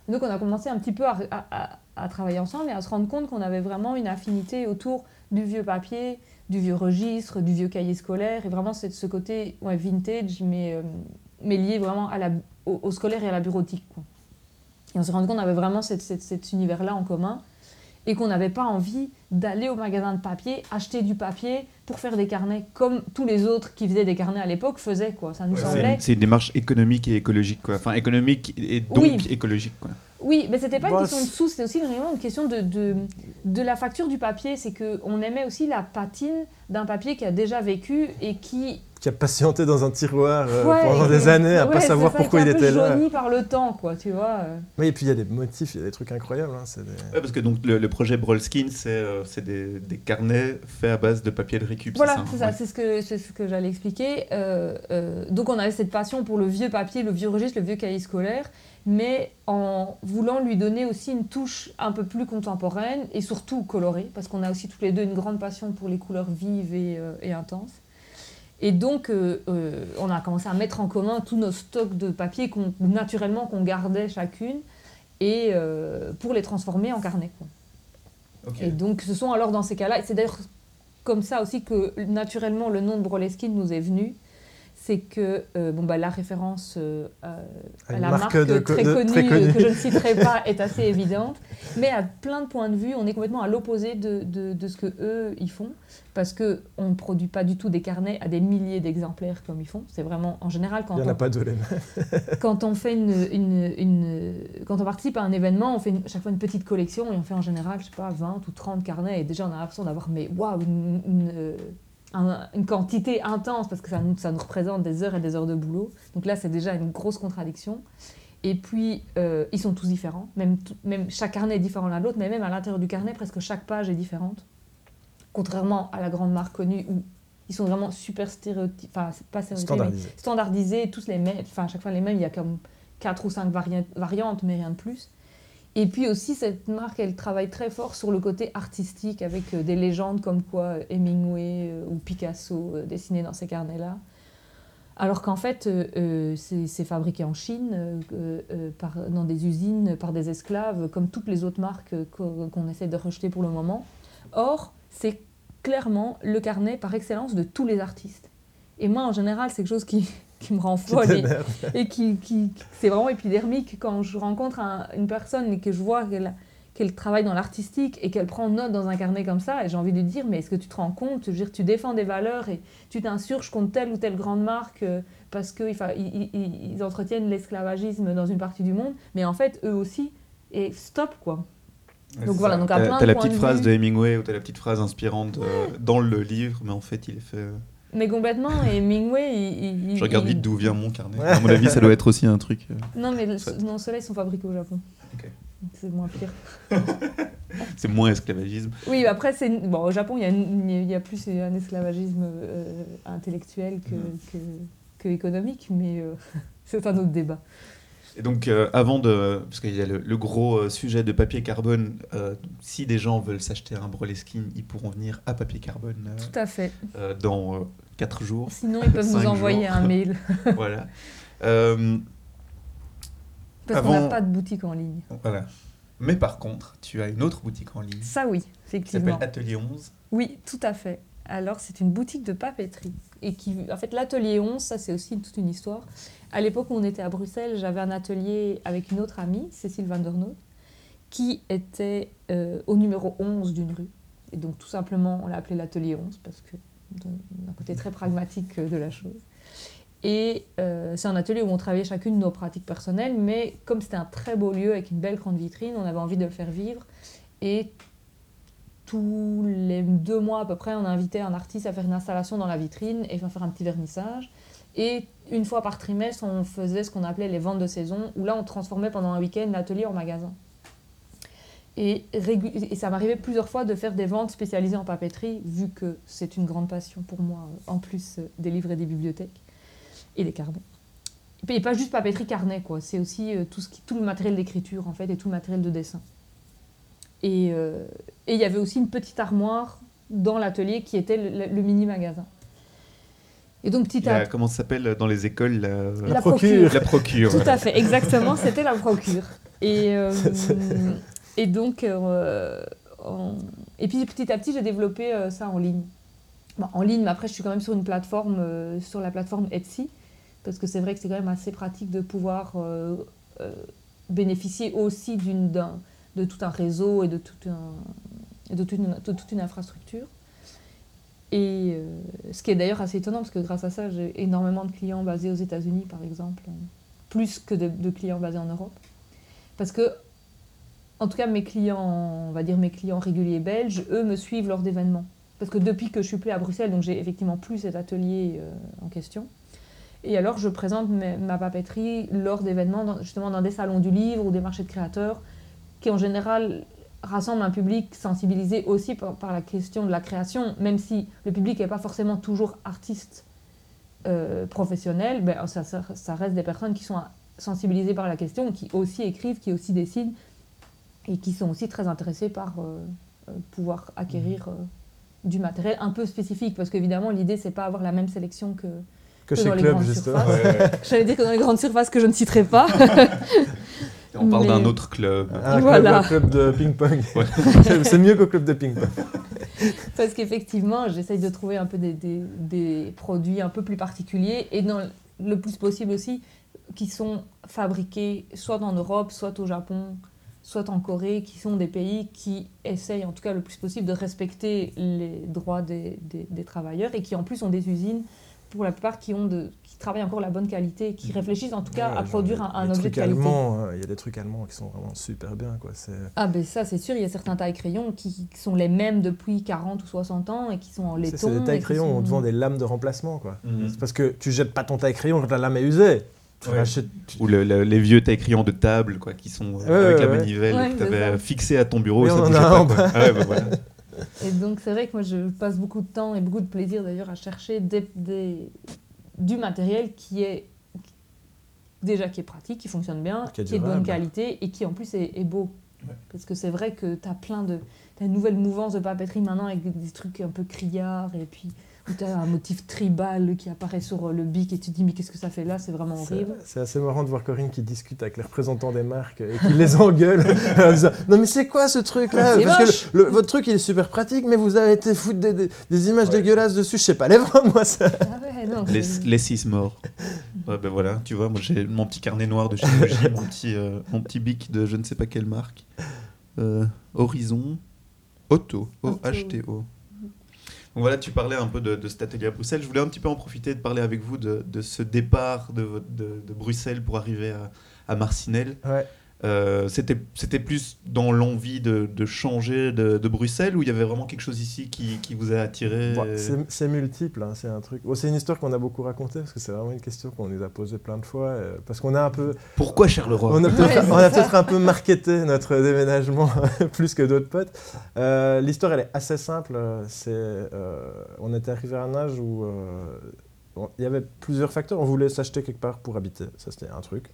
Donc on a commencé un petit peu à, à- à- à travailler ensemble et à se rendre compte qu'on avait vraiment une affinité autour du vieux papier, du vieux registre, du vieux cahier scolaire, et vraiment c'est de ce côté ouais, vintage, mais, euh, mais lié vraiment à la, au, au scolaire et à la bureautique. quoi. Et on s'est rendu compte qu'on avait vraiment cette- cette- cet univers-là en commun, et qu'on n'avait pas envie d'aller au magasin de papier, acheter du papier pour faire des carnets, comme tous les autres qui faisaient des carnets à l'époque faisaient. Quoi. Ça nous Ouais, semblait une- C'est une démarche économique et écologique, quoi. Enfin, économique et donc Oui. écologique, quoi. Oui, mais c'était pas une Bah, question de sous, c'était aussi vraiment une question de, de, de la facture du papier. C'est qu'on aimait aussi la patine d'un papier qui a déjà vécu et qui. Qui a patienté dans un tiroir euh, Ouais, pendant des années à ouais, pas savoir ça, pourquoi il était là. jauni par le temps, quoi, tu vois. euh. Oui, et puis il y a des motifs, il y a des trucs incroyables. hein, c'est des- Ouais, parce que donc le, le projet Brolskin, c'est euh, c'est des, des carnets faits à base de papier de récup. Voilà, c'est c'est ça, c'est ce que, c'est ce que j'allais expliquer. Euh, euh, donc on avait cette passion pour le vieux papier, le vieux registre, le vieux cahier scolaire, mais en voulant lui donner aussi une touche un peu plus contemporaine et surtout colorée, parce qu'on a aussi tous les deux une grande passion pour les couleurs vives et, euh, et intenses. Et donc, euh, euh, on a commencé à mettre en commun tous nos stocks de papier qu'on, naturellement qu'on gardait chacune, et euh, pour les transformer en carnet. Et donc, ce sont alors dans ces cas-là, et c'est d'ailleurs comme ça aussi que naturellement le nom de Broleskin nous est venu, c'est que euh, bon, bah, la référence euh, à- à la marque marque, de- très, de- connue, très connue. euh, que je ne citerai pas est assez évidente, mais à plein de points de vue, on est complètement à l'opposé de, de, de ce que eux ils font, parce que on ne produit pas du tout des carnets à des milliers d'exemplaires comme ils font. C'est vraiment en général quand Il n'y en a on, pas mêmes. quand on fait une, une, une- quand on participe à un événement, on fait une- chaque fois une petite collection et on fait en général, je sais pas, 20 ou 30 carnets et déjà on a l'impression d'avoir mais waouh une, euh, un- une quantité intense parce que ça nous, ça nous représente des heures et des heures de boulot. Donc là c'est déjà une grosse contradiction. Et puis euh, ils sont tous différents, même, tout- même chaque carnet est différent l'un de l'autre, mais même à l'intérieur du carnet presque chaque page est différente. Contrairement à la grande marque connue où ils sont vraiment super stéréotypés, enfin pas stéréotypés, mais Standardisé. standardisés, tous les mêmes, enfin à chaque fois les mêmes, il y a comme 4 ou 5 variantes, mais rien de plus. Et puis aussi, cette marque, elle travaille très fort sur le côté artistique, avec euh, des légendes comme quoi euh, Hemingway euh, ou Picasso dessinaient dans ces carnets-là. Alors qu'en fait, c'est fabriqué en Chine, dans des usines, par des esclaves, comme toutes les autres marques qu'on essaie de rejeter pour le moment. Or, c'est clairement le carnet par excellence de tous les artistes. Et moi, en général, c'est quelque chose qui, qui me rend folle. et- et qui, qui- c'est vraiment épidermique quand je rencontre un- une personne et que je vois qu'elle qu'elle travaille dans l'artistique et qu'elle prend note dans un carnet comme ça et j'ai envie de lui dire mais est-ce que tu te rends compte? Je veux dire tu défends des valeurs et tu t'insurges contre telle ou telle grande marque euh, parce qu'ils ils, ils- ils entretiennent l'esclavagisme dans une partie du monde mais en fait eux aussi et stop quoi Ouais, Donc voilà, ça. donc à plein de la petite de phrase vue. de Hemingway ou t'as la petite phrase inspirante euh, dans le livre, mais en fait, il est fait. Mais complètement et Mingway il, il- Je regarde il- vite d'où vient mon carnet. À mon avis, ça doit être aussi un truc. euh, non mais le, non ceux-là ils sont fabriqués au Japon c'est moins pire. c'est moins esclavagisme. Oui, après, c'est bon, au Japon, il y, a il y a plus un esclavagisme euh, intellectuel que, mm. que, que, économique, mais euh, c'est un autre débat. Et donc, euh, avant de. Parce qu'il y a le, gros sujet de papier carbone, si des gens veulent s'acheter un Broleskin, ils pourront venir à papier carbone. Tout à fait. dans 4 jours. Sinon, ils peuvent nous envoyer un mail. voilà. Parce qu'on n'a pas de boutique en ligne. Voilà. Mais par contre, tu as une autre boutique en ligne. Ça oui, effectivement. Qui s'appelle Atelier 11. Oui, tout à fait. Alors, c'est une boutique de papeterie. Et qui, en fait, l'atelier 11, ça, c'est aussi toute une histoire. À l'époque où on était à Bruxelles, j'avais un atelier avec une autre amie, Cécile van der Noot, qui était euh, au numéro 11 d'une rue. Et donc, tout simplement, on l'a appelé l'atelier 11 parce que d'un côté très pragmatique de la chose. Et euh, c'est un atelier où on travaillait chacune nos pratiques personnelles, mais comme c'était un très beau lieu avec une belle grande vitrine, on avait envie de le faire vivre. Et tous les deux mois à peu près, on a invité un artiste à faire une installation dans la vitrine et faire un petit vernissage. Et une fois par trimestre, on faisait ce qu'on appelait les ventes de saison, où là, on transformait pendant un week-end l'atelier en magasin. Et, et ça m'arrivait plusieurs fois de faire des ventes spécialisées en papeterie, vu que c'est une grande passion pour moi, en plus des livres et des bibliothèques et des carnets. Et pas juste papeterie carnet, quoi. C'est aussi euh, tout, ce qui, tout le matériel d'écriture, en fait, et tout le matériel de dessin. Euh, et il y avait aussi une petite armoire dans l'atelier qui était le, mini-magasin. Et donc, petit à Comment ça s'appelle dans les écoles la, procure. La procure. Tout à fait, exactement, c'était la procure. Et, euh, et donc, et puis petit à petit, j'ai développé ça en ligne. en ligne, mais après, je suis quand même sur une plateforme, sur la plateforme Etsy parce que c'est vrai que c'est quand même assez pratique de pouvoir euh, euh, bénéficier aussi d'une, de tout un réseau et de, tout un, de, toute, une, toute une infrastructure. Et euh, ce qui est d'ailleurs assez étonnant, parce que grâce à ça, j'ai énormément de clients basés aux États-Unis, par exemple, plus que de, de, clients basés en Europe. Parce que, en tout cas, mes clients, on va dire mes clients réguliers belges, eux me suivent lors d'événements. Parce que depuis que je suis plus à Bruxelles, donc j'ai effectivement plus cet atelier en question, et alors, je présente ma papeterie lors d'événements, justement dans des salons du livre ou des marchés de créateurs, qui en général rassemblent un public sensibilisé aussi par, la question de la création, même si le public n'est pas forcément toujours artiste euh, professionnel, ben, ça, ça, reste des personnes qui sont sensibilisées par la question, qui aussi écrivent, qui aussi dessinent, et qui sont aussi très intéressées par euh, euh, pouvoir acquérir du matériel un peu spécifique, parce qu'évidemment, l'idée, c'est pas avoir la même sélection que que, chez Club, justement. J'allais dire que dans les grandes surfaces que je ne citerai pas. on parle d'un autre club. Un voilà. club, de ping-pong. c'est mieux qu'au club de ping-pong. Parce qu'effectivement, j'essaye de trouver un peu des, des, des, produits un peu plus particuliers et dans le plus possible aussi qui sont fabriqués soit en Europe, soit au Japon, soit en Corée, qui sont des pays qui essayent en tout cas le plus possible de respecter les droits des, des, des travailleurs et qui en plus ont des usines pour la plupart qui, ont de, qui travaillent encore la bonne qualité, qui mm. réfléchissent en tout cas à produire un, objet de qualité. Euh, il y a des trucs allemands qui sont vraiment super bien. Quoi. Ah ben ça c'est sûr, il y a certains tailles-crayons qui, sont les mêmes depuis 40 ou 60 ans et qui sont en laiton. C'est des tailles-crayons, sont... on te vend des lames de remplacement. quoi. Mm. C'est parce que tu jettes pas ton taille-crayon quand la lame est usée. Ou les vieux tailles-crayons de table quoi, qui sont euh, avec la manivelle que tu avais fixé à ton bureau. ça bougeait pas, quoi. Ah bah, voilà. Et donc c'est vrai que moi je passe beaucoup de temps et beaucoup de plaisir d'ailleurs à chercher des, des, du matériel qui est déjà qui est pratique, qui fonctionne bien, qui, est, de bonne qualité et qui en plus est, beau. Parce que c'est vrai que tu as plein de... As une nouvelle mouvance de papeterie maintenant avec des trucs un peu criards et puis un motif tribal qui apparaît sur le bic et tu te dis mais qu'est-ce que ça fait là? C'est vraiment horrible. C'est assez marrant de voir Corinne qui discute avec les représentants des marques et qui les engueule non mais c'est quoi ce truc là Parce que votre truc il est super pratique mais vous avez été foutre des, des, images dégueulasses dessus, je sais pas, lève moi ça. Ah ouais, les, six morts. ben voilà, tu vois, moi j'ai mon petit carnet noir de chez mon, petit, euh, mon petit bic de je ne sais pas quelle marque. Euh, Horizon Auto, O-H-T-O voilà, tu parlais un peu de, de, cet atelier à Bruxelles. Je voulais un petit peu en profiter de parler avec vous de, ce départ de, de, Bruxelles pour arriver à, à Marcinelle. Euh, C'était c'était plus dans l'envie de, de changer de, de Bruxelles ou il y avait vraiment quelque chose ici qui, qui vous a attiré Bon, c'est- multiple, hein, c'est un truc. Bon, c'est une histoire qu'on a beaucoup racontée parce que c'est vraiment une question qu'on nous a posée plein de fois. euh, parce qu'on a un peu, Pourquoi Charleroi on a peut-être, c'est on a ça. peut-être un peu marketé notre déménagement plus que d'autres potes. Euh, L'histoire, elle est assez simple. C'est, euh, on était arrivé à un âge où euh, bon, il y avait plusieurs facteurs. On voulait s'acheter quelque part pour habiter, ça c'était un truc.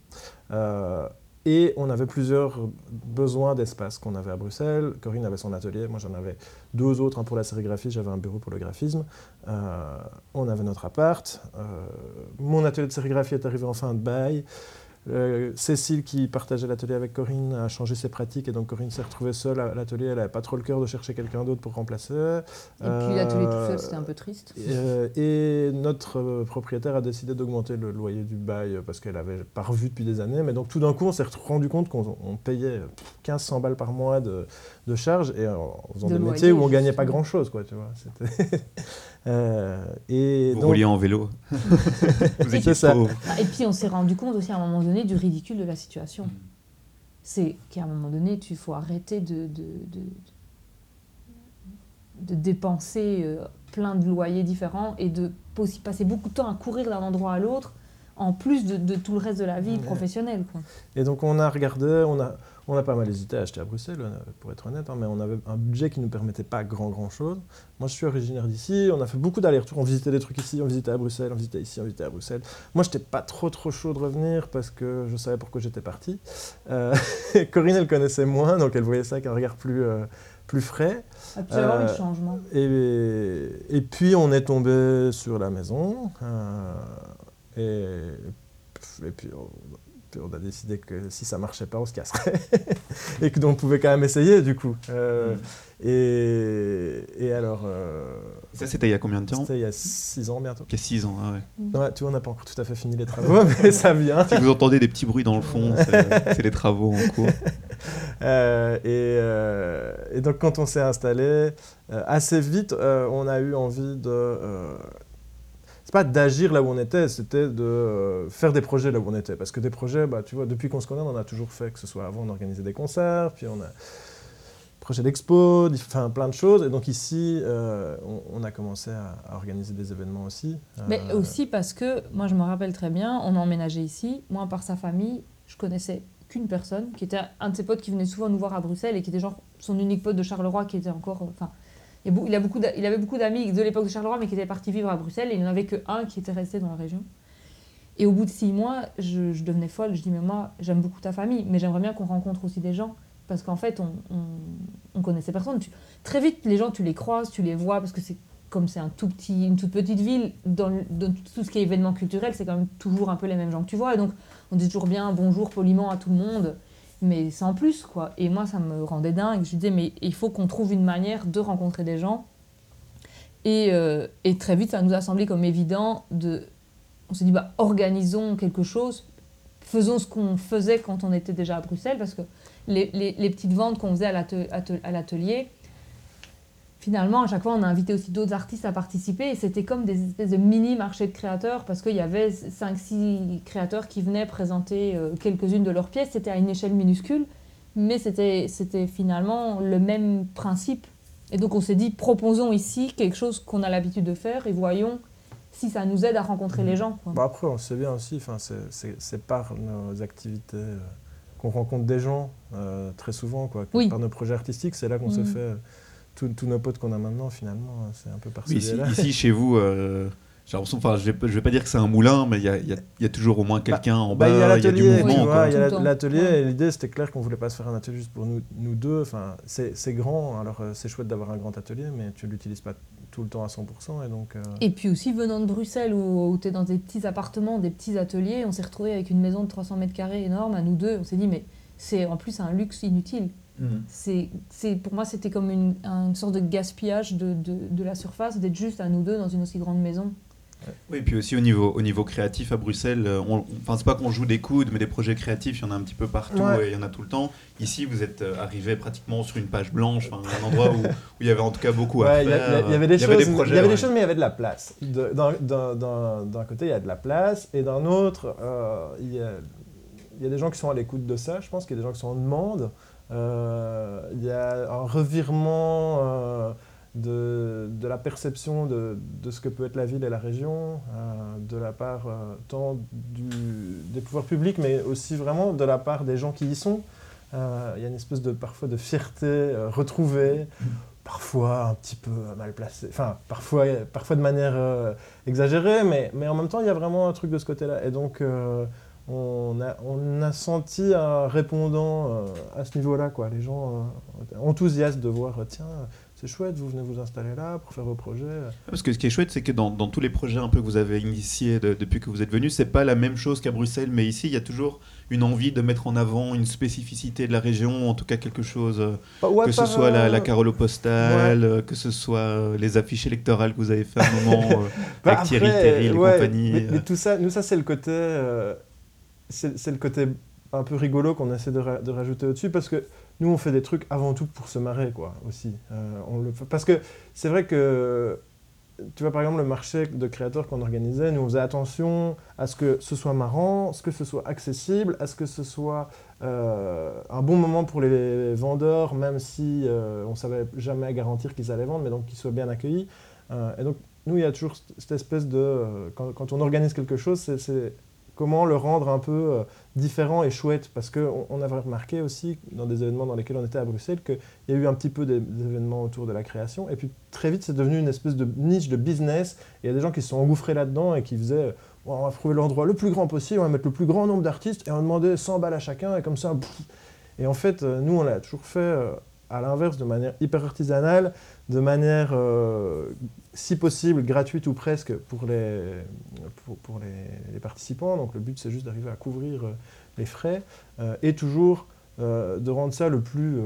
Et on avait plusieurs besoins d'espace qu'on avait à Bruxelles. Corinne avait son atelier, moi j'en avais deux autres, un pour la sérigraphie, j'avais un bureau pour le graphisme. Euh, on avait notre appart. Euh, mon atelier de sérigraphie est arrivé en fin de bail. Euh, Cécile, qui partageait l'atelier avec Corinne, a changé ses pratiques et donc Corinne s'est retrouvée seule à l'atelier. Elle n'avait pas trop le cœur de chercher quelqu'un d'autre pour remplacer. Et puis l'atelier tout Euh, seul, c'était un peu triste. euh, et notre euh, propriétaire a décidé d'augmenter le loyer du bail euh, parce qu'elle avait pas revu depuis des années. Mais donc tout d'un coup, on s'est rendu compte qu'on on payait 1500 balles par mois de, de charges et en faisant De des loyer, métiers où on gagnait pas justement. grand chose, quoi, tu vois. Euh, et Vous donc, rouliez en vélo. vous étiez ça. Ah, Et puis on s'est rendu compte aussi à un moment donné du ridicule de la situation. Mm. C'est qu'à un moment donné, il faut arrêter de, de, de, de dépenser euh, plein de loyers différents et de aussi passer beaucoup de temps à courir d'un endroit à l'autre, en plus de, de tout le reste de la vie Ouais. professionnelle. Quoi. Et donc on a regardé, on a, on a pas mal hésité à acheter à Bruxelles, euh, pour être honnête, hein, mais on avait un budget qui ne nous permettait pas grand grand chose. Moi je suis originaire d'ici, on a fait beaucoup d'allers-retours, on visitait des trucs ici, on visitait à Bruxelles, on visitait ici, on visitait à Bruxelles. Moi j'étais pas trop trop chaud de revenir parce que je savais pourquoi j'étais parti. Euh, Corinne elle connaissait moins, donc elle voyait ça avec un regard plus, euh, plus frais. Ah, envie de Euh, changement. Et, et puis on est tombé sur la maison. euh, et, et puis, on, puis on a décidé que si ça marchait pas, on se casserait. et que donc on pouvait quand même essayer du coup. Euh, et, et alors, euh, Ça, c'était il y a combien de temps c'était il y a 6 ans bientôt. Il y a 6 ans, ah ouais. Ouais, tu vois, on n'a pas encore tout à fait fini les travaux, mais ça vient. Si vous entendez des petits bruits dans le fond, c'est les travaux en cours. Euh, et, euh, et donc quand on s'est installé, euh, assez vite, euh, on a eu envie de... c'est pas d'agir là où on était, c'était de euh, faire des projets là où on était. Parce que des projets, bah, tu vois, depuis qu'on se connaît, on en a toujours fait, que ce soit avant, on organisait des concerts, puis on a projet d'expo, enfin plein de choses. Et donc ici, euh, on, on a commencé à, à organiser des événements aussi. Mais Euh, aussi parce que, moi je me rappelle très bien, on a emménagé ici, moi par sa famille, je connaissais qu'une personne, qui était un de ses potes qui venait souvent nous voir à Bruxelles et qui était genre son unique pote de Charleroi qui était encore... Enfin, il, avait beaucoup d'amis de l'époque de Charleroi mais qui étaient partis vivre à Bruxelles et il n'y en avait qu'un qui était resté dans la région. Et au bout de six mois, je, devenais folle, je dis mais moi j'aime beaucoup ta famille, mais j'aimerais bien qu'on rencontre aussi des gens. Parce qu'en fait, on, on, on connaissait personne. Très vite, les gens, tu les croises, tu les vois, parce que c'est comme c'est un tout petit, une toute petite ville, dans, dans tout ce qui est événement culturel, c'est quand même toujours un peu les mêmes gens que tu vois. Et donc, on dit toujours bien bonjour poliment à tout le monde, mais sans plus, quoi. Et moi, ça me rendait dingue. Je disais, mais il faut qu'on trouve une manière de rencontrer des gens. Et, euh, et très vite, ça nous a semblé comme évident de. On s'est dit, bah, organisons quelque chose, faisons ce qu'on faisait quand on était déjà à Bruxelles, parce que les, les- les petites ventes qu'on faisait à l'ate- ate- à l'atelier, finalement, à chaque fois, on a invité aussi d'autres artistes à participer et c'était comme des espèces de mini marchés de créateurs parce qu'il y avait 5-6 créateurs qui venaient présenter euh, quelques-unes de leurs pièces. C'était à une échelle minuscule, mais c'était finalement le même principe. Et donc, on s'est dit, proposons ici quelque chose qu'on a l'habitude de faire et voyons si ça nous aide à rencontrer les gens. quoi. Bah après, on sait bien aussi, c'est- par nos activités euh, qu'on rencontre des gens euh, très souvent, quoi. Oui. Par nos projets artistiques, c'est là qu'on se Mhm. fait euh, tous tous nos potes qu'on a maintenant, finalement, euh, c'est un peu par ici, chez vous, euh, j'ai l'impression, enfin, je vais, pas- je vais pas dire que c'est un moulin, mais il y a, il y a- il y a toujours au moins quelqu'un en Bah, bas, il y a il y a du l'atelier, mouvement. il y a l'atelier, Ouais. et l'idée c'était clair qu'on voulait pas se faire un atelier juste pour nous, nous deux. Enfin, c'est c'est grand, alors euh, c'est chouette d'avoir un grand atelier, mais tu l'utilises pas tout le temps à 100%, et donc. euh, Et puis aussi, venant de Bruxelles, où, tu es dans des petits appartements, des petits ateliers, on s'est retrouvé avec une maison de 300 mètres carrés énorme, à nous deux. On s'est dit, mais c'est en plus un luxe inutile. Mhm. C'est, c'est, pour moi, c'était comme une, une sorte de gaspillage de, de, de la surface d'être juste à nous deux dans une aussi grande maison. Oui, puis aussi au niveau, au niveau créatif à Bruxelles, euh, on, enfin, c'est pas qu'on joue des coudes, mais des projets créatifs, il y en a un petit peu partout Ouais. et il y en a tout le temps. Ici, vous êtes euh, arrivé pratiquement sur une page blanche, enfin, un endroit où, où il y avait en tout cas beaucoup à Ouais, faire. il y avait des Il y choses, avait des projets, il y avait des ouais. choses, mais il y avait de la place. D'un d'un- d'un- d'un côté, il y a de la place, et d'un autre, euh, il y a- il y a des gens qui sont à l'écoute de ça, je pense qu'il y a des gens qui sont en demande. Euh, il y a un revirement euh, de, de, la perception de, de, ce que peut être la ville et la région, euh, de la part tant du, des pouvoirs publics, mais aussi vraiment de la part des gens qui y sont. il y a une espèce de parfois de fierté retrouvée, parfois un petit peu mal placée, enfin parfois, parfois de manière exagérée, mais, mais en même temps il y a vraiment un truc de ce côté-là. Et donc on a, on a, senti un répondant euh, à ce niveau-là. Quoi. Les gens euh, enthousiastes de voir, tiens, c'est chouette, vous venez vous installer là pour faire vos projets. Parce que ce qui est chouette, c'est que dans, dans, tous les projets un peu que vous avez initiés depuis que vous êtes venu, c'est pas la même chose qu'à Bruxelles, mais ici, il y a toujours une envie de mettre en avant une spécificité de la région, en tout cas quelque chose, euh, que ce soit la, la carolo postale, que ce soit les affiches électorales que vous avez fait à un moment bah, avec Thierry Terry et compagnie. Mais, mais, tout ça, nous, ça, c'est le côté c'est le côté un peu rigolo qu'on essaie de, de rajouter au-dessus parce que nous on fait des trucs avant tout pour se marrer quoi aussi. Euh, on le parce que c'est vrai que tu vois par exemple le marché de créateurs qu'on organisait nous on faisait attention à ce que ce soit marrant à ce que ce soit accessible à ce que ce soit euh, un bon moment pour les vendeurs même si euh, on savait jamais garantir qu'ils allaient vendre mais donc qu'ils soient bien accueillis. Et donc nous il y a toujours cette espèce de quand on organise quelque chose c'est comment le rendre un peu euh, différent et chouette. Parce qu'on on avait remarqué aussi, dans des événements dans lesquels on était à Bruxelles, qu'il y a eu un petit peu d'événements autour de la création. Et puis très vite, c'est devenu une espèce de niche de business. Il y a des gens qui se sont engouffrés là-dedans et qui faisaient on va trouver l'endroit le plus grand possible, on va mettre le plus grand nombre d'artistes et on demandait 100 balles à chacun. Et comme ça, et en fait, euh, nous, on l'a toujours fait euh, à l'inverse, de manière hyper artisanale, de manière, euh, si possible, gratuite ou presque pour les, participants. Donc le but, c'est juste d'arriver à couvrir euh, les frais euh, et toujours de rendre ça le plus...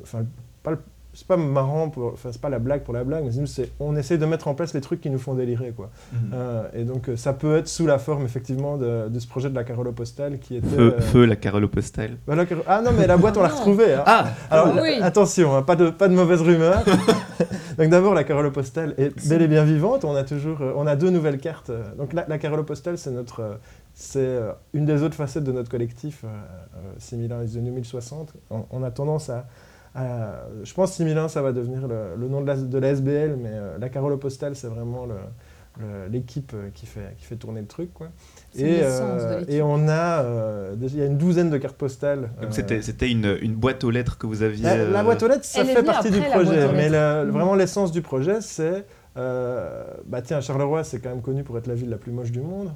Enfin, pas c'est pas marrant, enfin c'est pas la blague pour la blague, mais c'est on essaie de mettre en place les trucs qui nous font délirer quoi. Mhm. Euh, et donc euh, ça peut être sous la forme effectivement de, de ce projet de la Carolo postale qui était feu, euh, feu la Carolo postale. Bah, ah non mais la boîte on l'a retrouvée. Hein. Ah alors attention, hein, pas de pas de mauvaise rumeur. donc d'abord la Carolo postale est bel et bien vivante. On a toujours on a deux nouvelles cartes. Donc la, la Carolo postale c'est notre c'est une des autres facettes de notre collectif, euh, 6001 is the new 1060. on a tendance à, euh, je pense que 6001, ça va devenir le, nom de la, de la, SBL, mais euh, la Carolo Postale, c'est vraiment l'équipe euh, qui fait, qui fait tourner le truc. Quoi. Et, et, on a, il y a une douzaine de cartes postales. Donc c'était une, une, boîte aux lettres que vous aviez. La, boîte aux lettres, ça fait partie du projet, mais mm. vraiment l'essence du projet, c'est bah tiens, Charleroi, c'est quand même connu pour être la ville la plus moche du monde.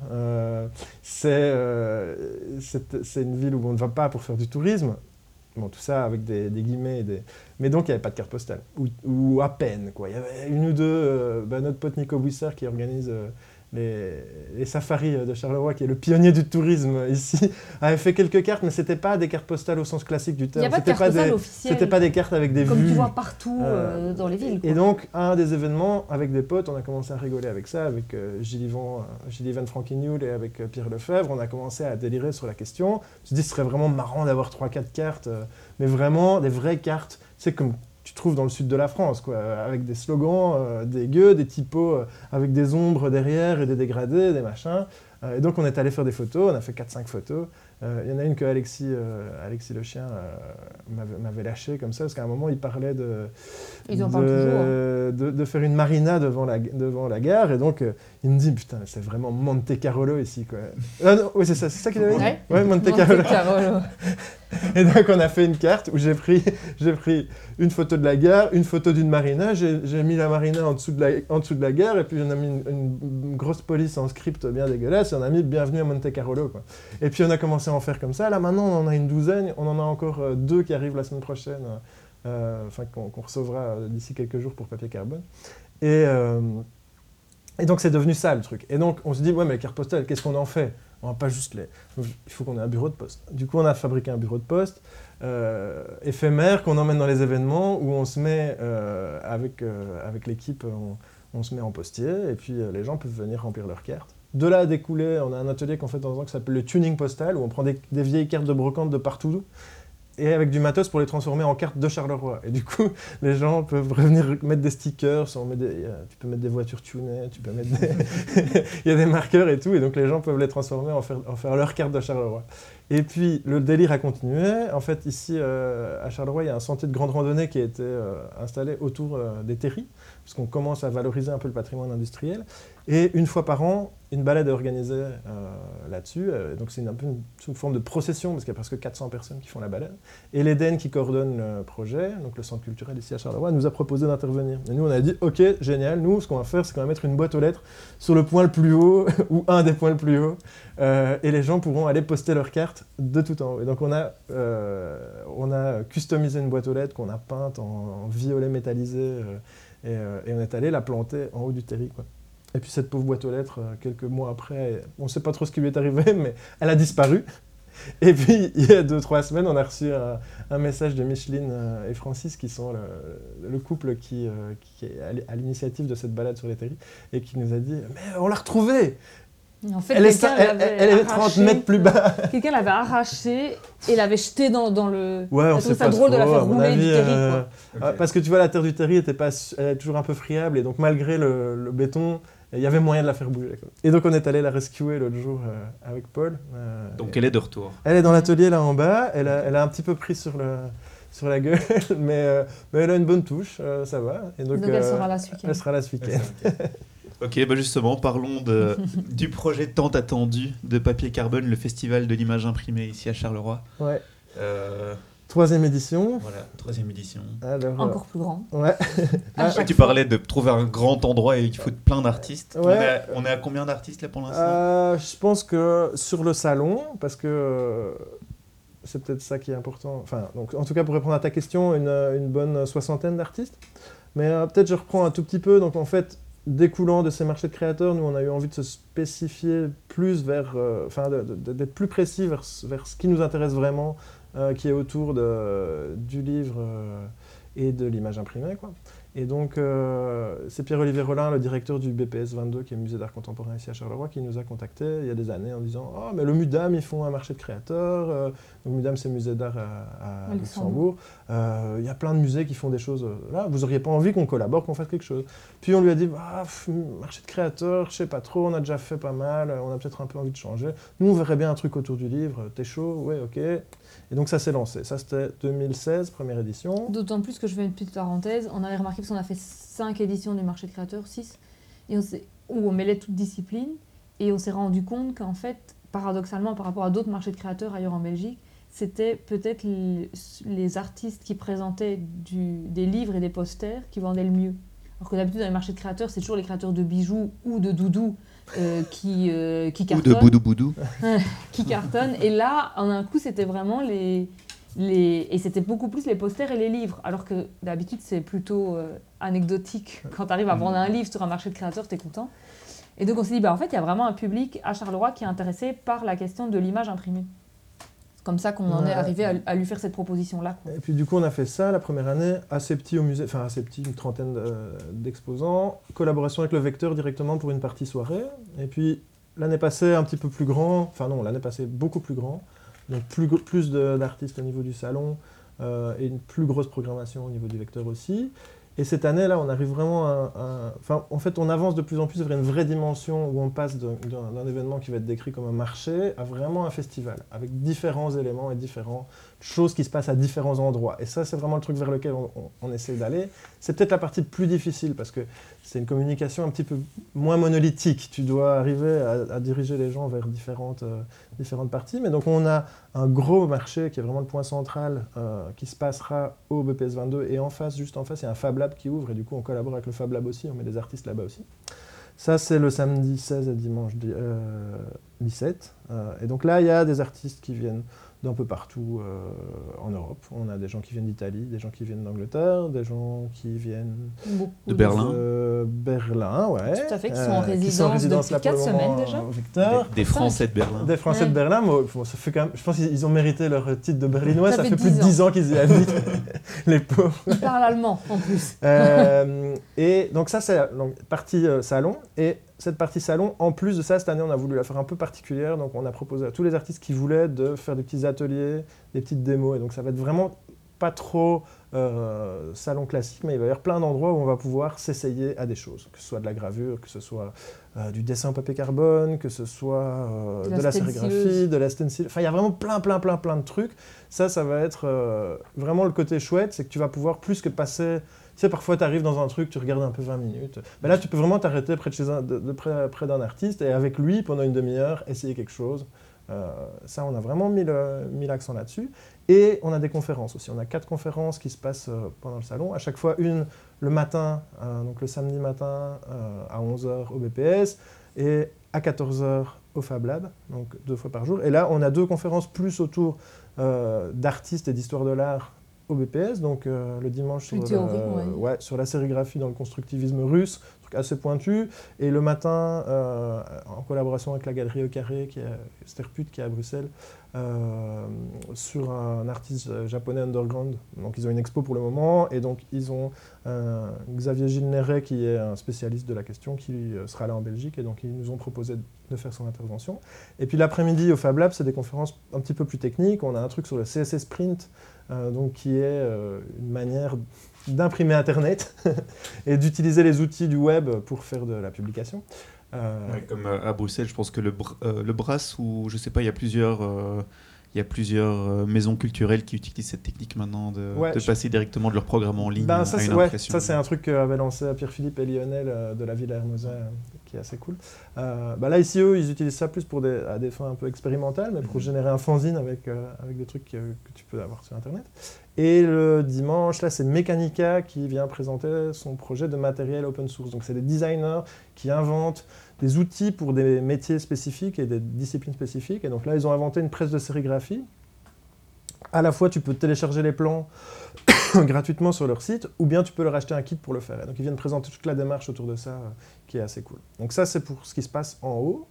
c'est une ville où on ne va pas pour faire du tourisme. Bon, tout ça avec des, guillemets. Des... Mais donc, il n'y avait pas de carte postale. Ou, à peine, quoi. Il y avait une ou deux... Euh, bah, notre pote Nico Bouissard qui organise euh, les, safaris de Charleroi, qui est le pionnier du tourisme ici, avait fait quelques cartes, mais c'était pas des cartes postales au sens classique du terme. C'était pas, des, pas des cartes avec des Comme vues. Comme tu vois partout euh, euh, dans les villes. Et donc, un des événements, avec des potes, on a commencé à rigoler avec ça, avec euh, Gilles Gilles Ivan et avec Pierre Lefebvre. On a commencé à délirer sur la question. Je me suis dit, ce serait vraiment marrant d'avoir 3-4 cartes, mais vraiment des vraies cartes. C'est comme tu trouves dans le sud de la France, quoi, avec des slogans, euh, des gueux, des typos euh, avec des ombres derrière et des dégradés, des machins. Euh, et donc on est allé faire des photos, on a fait 4-5 photos. Il y en a une que Alexis, Alexis le chien m'avait lâché comme ça, parce qu'à un moment il parlait de, Ils de, de, faire une marina devant la, devant la gare, et donc il me dit, putain, c'est vraiment Monte Carlo ici. Quoi. Ah, oui, c'est ça, c'est ça qu'il avait dit Ouais, Monte, Monte Carlo. Et donc on a fait une carte où j'ai pris, j'ai pris une photo de la gare, une photo d'une marina, j'ai mis la marina en dessous de la, en dessous de la gare, et puis on a mis une, grosse police en script bien dégueulasse, et on a mis Bienvenue à Monte Carlo. Quoi. Et puis on a commencé à en faire comme ça. Là maintenant on en a une douzaine, on en a encore euh, deux qui arrivent la semaine prochaine, euh, enfin qu'on recevra euh, d'ici quelques jours pour Papier Carbone. Et, et donc c'est devenu ça le truc. Et donc on se dit, ouais mais les cartes postales, qu'est-ce qu'on en fait? On va pas juste les... Il faut qu'on ait un bureau de poste. Du coup, on a fabriqué un bureau de poste euh, éphémère qu'on emmène dans les événements où on se met euh, avec, euh, avec l'équipe, on, se met en postier et puis les gens peuvent venir remplir leurs cartes. De là a découlé, on a un atelier qu'on fait dans un qui s'appelle le tuning postal où on prend des, vieilles cartes de brocante de partout et avec du matos pour les transformer en cartes de Charleroi. Et du coup, les gens peuvent revenir mettre des stickers, euh, tu peux mettre des voitures tunées. Il y a des marqueurs et tout, et donc les gens peuvent les transformer en faire, en faire leur carte de Charleroi. Et puis, le délire a continué. En fait, ici, euh, à Charleroi, il y a un sentier de grande randonnée qui a été euh, installé autour des terris, parce qu'on commence à valoriser un peu le patrimoine industriel. Et une fois par an, une balade est organisée euh, là-dessus. Euh, donc, c'est un peu une, sous forme de procession, parce qu'il y a presque 400 personnes qui font la balade. Et l'Eden, qui coordonne le projet, donc le centre culturel ici à Charleroi, nous a proposé d'intervenir. Et nous, on a dit, OK, génial, nous, ce qu'on va faire, c'est qu'on va mettre une boîte aux lettres sur le point le plus haut, ou un des points le plus haut, euh, et les gens pourront aller poster leurs cartes de tout en haut. Et donc, on a, on a customisé une boîte aux lettres qu'on a peinte en, violet métallisé, et, on est allé la planter en haut du terri. Et puis cette pauvre boîte aux lettres, euh, quelques mois après, on ne sait pas trop ce qui lui est arrivé, mais elle a disparu. Et puis, il y a deux, trois semaines, on a reçu un, un message de Micheline euh, et Francis, qui sont le, le couple qui, euh, qui est à l'initiative de cette balade sur les terris, et qui nous a dit « Mais on l'a retrouvée En fait, Elle est, elle, elle est 30 arraché. mètres plus bas !» Quelqu'un l'avait arraché et l'avait jeté dans, dans le. Ouais, on sait ça pas drôle de la faire rouler du terri, euh, ah, Parce que tu vois, la terre du terri était pas, elle est toujours un peu friable, et donc malgré le, le béton, il y avait moyen de la faire bouger. quoi. Et donc on est allé la rescuer l'autre jour euh, avec Paul. euh, Donc elle est de retour. Elle est dans l'atelier là en bas, elle a, elle a un petit peu pris sur, le, sur la gueule, mais, euh, mais elle a une bonne touche, euh, ça va. Et donc, Donc, elle euh, sera là ce week-end. elle sera là ce week-end. Ok, bah justement, parlons de, du projet tant attendu de Papier Carbone, le festival de l'image imprimée ici à Charleroi. Ouais. Troisième édition. voilà, troisième édition. Alors, euh, Encore plus grand. Ouais. Ah, tu parlais de trouver un grand endroit et il faut plein d'artistes. On, Ouais. est à- on est à combien d'artistes là pour l'instant Euh, je pense que sur le salon, parce que euh, c'est peut-être ça qui est important. Enfin, donc, en tout cas, pour répondre à ta question, une, une bonne soixantaine d'artistes. Mais euh, peut-être je reprends un tout petit peu. Donc en fait, découlant de ces marchés de créateurs, nous on a eu envie de se spécifier plus vers, enfin, d'être plus précis vers, ce- vers ce qui nous intéresse vraiment, qui est autour du livre euh, et de l'image imprimée, quoi. Et donc, euh, c'est Pierre-Olivier Rollin, le directeur du BPS 22, qui est le musée d'art contemporain ici à Charleroi, qui nous a contactés il y a des années en disant Oh, mais le MUDAM, ils font un marché de créateurs. Euh, donc, MUDAM, c'est le musée d'art à, à Luxembourg. Euh, Il y a plein de musées qui font des choses là. Vous auriez pas envie qu'on collabore, qu'on fasse quelque chose Puis on lui a dit ah, pff, Marché de créateurs, je sais pas trop, on a déjà fait pas mal, on a peut-être un peu envie de changer. Nous, on verrait bien un truc autour du livre. T'es chaud Ouais, ok. Et donc, ça s'est lancé. Ça, c'était 2016, première édition. D'autant plus que je fais une petite parenthèse, on avait remarqué qu'on a fait 5 éditions du marché de créateurs, 6, et on où on mêlait toutes disciplines, et on s'est rendu compte qu'en fait, paradoxalement, par rapport à d'autres marchés de créateurs ailleurs en Belgique, c'était peut-être les, les artistes qui présentaient du- des livres et des posters qui vendaient le mieux. Alors que d'habitude, dans les marchés de créateurs, c'est toujours les créateurs de bijoux ou de doudous euh, qui, euh, qui Ou cartonnent de Boudou Boudou. qui cartonnent. Et là, en un coup, c'était vraiment les, les... Et c'était beaucoup plus les posters et les livres. Alors que d'habitude, c'est plutôt euh, anecdotique. Quand tu arrives à vendre un livre sur un marché de créateurs, tu es content. Et donc, on s'est dit, bah, en fait, il y a vraiment un public à Charleroi qui est intéressé par la question de l'image imprimée. C'est comme ça qu'on en est arrivé à, à lui faire cette proposition-là. Et puis du coup, on a fait ça la première année, assez petit au musée, enfin assez petit, une trentaine euh, d'exposants, collaboration avec le vecteur directement pour une partie soirée. Et puis l'année passée, un petit peu plus grand, enfin non, l'année passée, beaucoup plus grand, donc plus, d'artistes au niveau du salon euh, et une plus grosse programmation au niveau du vecteur aussi. Et cette année, là, on arrive vraiment à, en fait, on avance de plus en plus vers une vraie dimension où on passe d'un événement qui va être décrit comme un marché à vraiment un festival, avec différents éléments et différentes choses qui se passent à différents endroits. Et ça, c'est vraiment le truc vers lequel on, essaie d'aller. C'est peut-être la partie plus difficile parce que c'est une communication un petit peu moins monolithique. Tu dois arriver à, diriger les gens vers différentes, euh, différentes parties. Mais donc, on a un gros marché qui est vraiment le point central euh, qui se passera au BPS 22 et en face, juste en face, il y a un Fab Lab qui ouvre et du coup, on collabore avec le Fab Lab aussi. On met des artistes là-bas aussi. Ça, c'est le samedi 16 et dimanche di- euh, 17. Euh, et donc là, il y a des artistes qui viennent d'un peu partout euh, en Europe. On a des gens qui viennent d'Italie, des gens qui viennent d'Angleterre, des gens qui viennent Beaucoup De Berlin. de Berlin, ouais. Tout à fait, qui sont Euh, en résidence depuis là, pour quatre le moment, semaines déjà. Vecteur. Des, des Français de Berlin. Des Français Ouais. de Berlin, mais bon, ça fait quand même, je pense qu'ils ont mérité leur titre de berlinois, ça, Ça fait, fait plus de 10 10 ans qu'ils y habitent, les pauvres. Il parle allemand en plus. Euh, et donc ça, c'est donc, partie euh, salon. Et cette partie salon, en plus de ça, cette année, on a voulu la faire un peu particulière. Donc, on a proposé à tous les artistes qui voulaient de faire des petits ateliers, des petites démos. Et donc, ça va être vraiment pas trop euh, salon classique, mais il va y avoir plein d'endroits où on va pouvoir s'essayer à des choses, que ce soit de la gravure, que ce soit euh, du dessin en papier carbone, que ce soit euh, De de, la stencileuse. sérigraphie, de la stencil. Enfin, il y a vraiment plein, plein, plein, plein de trucs. Ça, ça va être vraiment le côté chouette, c'est que tu vas pouvoir plus que passer. Sais, parfois, tu arrives dans un truc, tu regardes un peu 20 minutes. Mais là, tu peux vraiment t'arrêter près, de près, d'un artiste et avec lui, pendant une demi-heure, essayer quelque chose. Euh, ça, on a vraiment mis l'accent là-dessus. Et on a des conférences aussi. On a quatre conférences qui se passent euh, pendant le salon. À chaque fois, une le matin, euh, donc le samedi matin à 11h au BPS et à 14h au Fab Lab, donc deux fois par jour. Et là, on a deux conférences plus autour d'artistes et d'histoire de l'art au BPS. Donc euh, le dimanche sur, Plus théorique, le- ouais. ouais, sur la sérigraphie dans le constructivisme russe, truc assez pointu. Et le matin, euh, en collaboration avec la galerie Au Carré, qui est Sterput, qui est à Bruxelles, euh, sur un artiste japonais underground. Donc ils ont une expo pour le moment, et donc ils ont Xavier Gilles Néret, qui est un spécialiste de la question, qui sera là en Belgique, et donc ils nous ont proposé de faire son intervention. Et puis l'après-midi au Fab Lab, c'est des conférences un petit peu plus techniques. On a un truc sur le CSS Print, donc qui est euh, une manière d'imprimer Internet et d'utiliser les outils du web pour faire de la publication. Euh, comme euh, à Bruxelles, je pense que le, Br- euh, le Brass, ou je sais pas, il y a plusieurs, euh, il y a plusieurs euh, maisons culturelles qui utilisent cette technique maintenant de, Ouais, de je- passer directement de leur programme en ligne Ben, ça, à c'est une ouais, impression. ça, c'est un truc qu'avaient lancé Pierre-Philippe et Lionel euh, de la Villa Hermosa, euh, qui est assez cool. Euh, là, ici, eux, ils utilisent ça plus pour des, à des fins un peu expérimentales, mais pour Mhm. générer un fanzine avec, euh, avec des trucs que, que tu peux avoir sur Internet. Et le dimanche, là, c'est Mechanica qui vient présenter son projet de matériel open source. Donc, c'est des designers qui inventent des outils pour des métiers spécifiques et des disciplines spécifiques. Et donc là, ils ont inventé une presse de sérigraphie. À la fois, tu peux télécharger les plans gratuitement sur leur site, ou bien tu peux leur acheter un kit pour le faire. Et donc ils viennent présenter toute la démarche autour de ça, euh, qui est assez cool. Donc ça, c'est pour ce qui se passe en haut.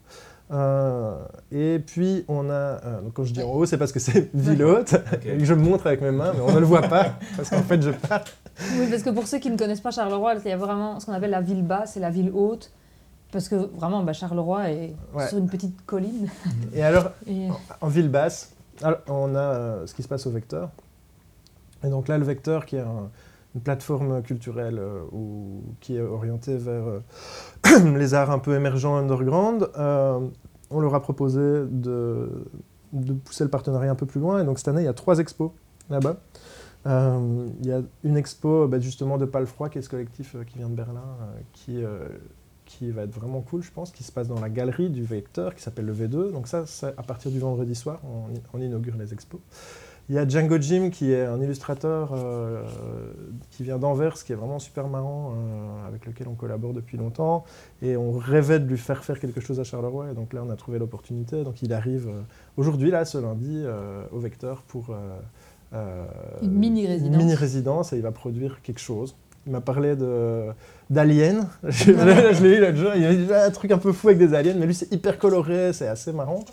Euh, et puis on a, euh, donc quand je dis en haut, c'est parce que c'est ville haute, et que je me montre avec mes mains, mais on ne le voit pas, parce qu'en fait je pars. Oui, parce que pour ceux qui ne connaissent pas Charleroi, il y a vraiment ce qu'on appelle la ville basse et la ville haute. Parce que vraiment, bah, Charleroi est Ouais. sur une petite colline. Et alors, Et... en ville basse, alors, on a euh, ce qui se passe au Vecteur. Et donc là, le Vecteur, qui est un- une plateforme culturelle euh, ou, qui est orientée vers euh, les arts un peu émergents underground, on leur a proposé de, de pousser le partenariat un peu plus loin. Et donc cette année, il y a trois expos là-bas. Il y a une expo bah, justement de Palfroy, qui est ce collectif qui vient de Berlin, qui, qui va être vraiment cool, je pense, qui se passe dans la galerie du Vecteur, qui s'appelle le V2. Donc ça, à partir du vendredi soir, on, on inaugure les expos. Il y a Django Jim, qui est un illustrateur euh, qui vient d'Anvers, qui est vraiment super marrant, euh, avec lequel on collabore depuis longtemps. Et on rêvait de lui faire faire quelque chose à Charleroi. Et donc là, on a trouvé l'opportunité. Donc il arrive euh, aujourd'hui, là, ce lundi, au Vecteur pour... Une mini-résidence. une mini-résidence, et il va produire quelque chose. Il m'a parlé de d'Alien. je l'ai eu l'autre jour. Il dit Ah, un truc un peu fou avec des aliens, mais lui c'est hyper coloré, c'est assez marrant.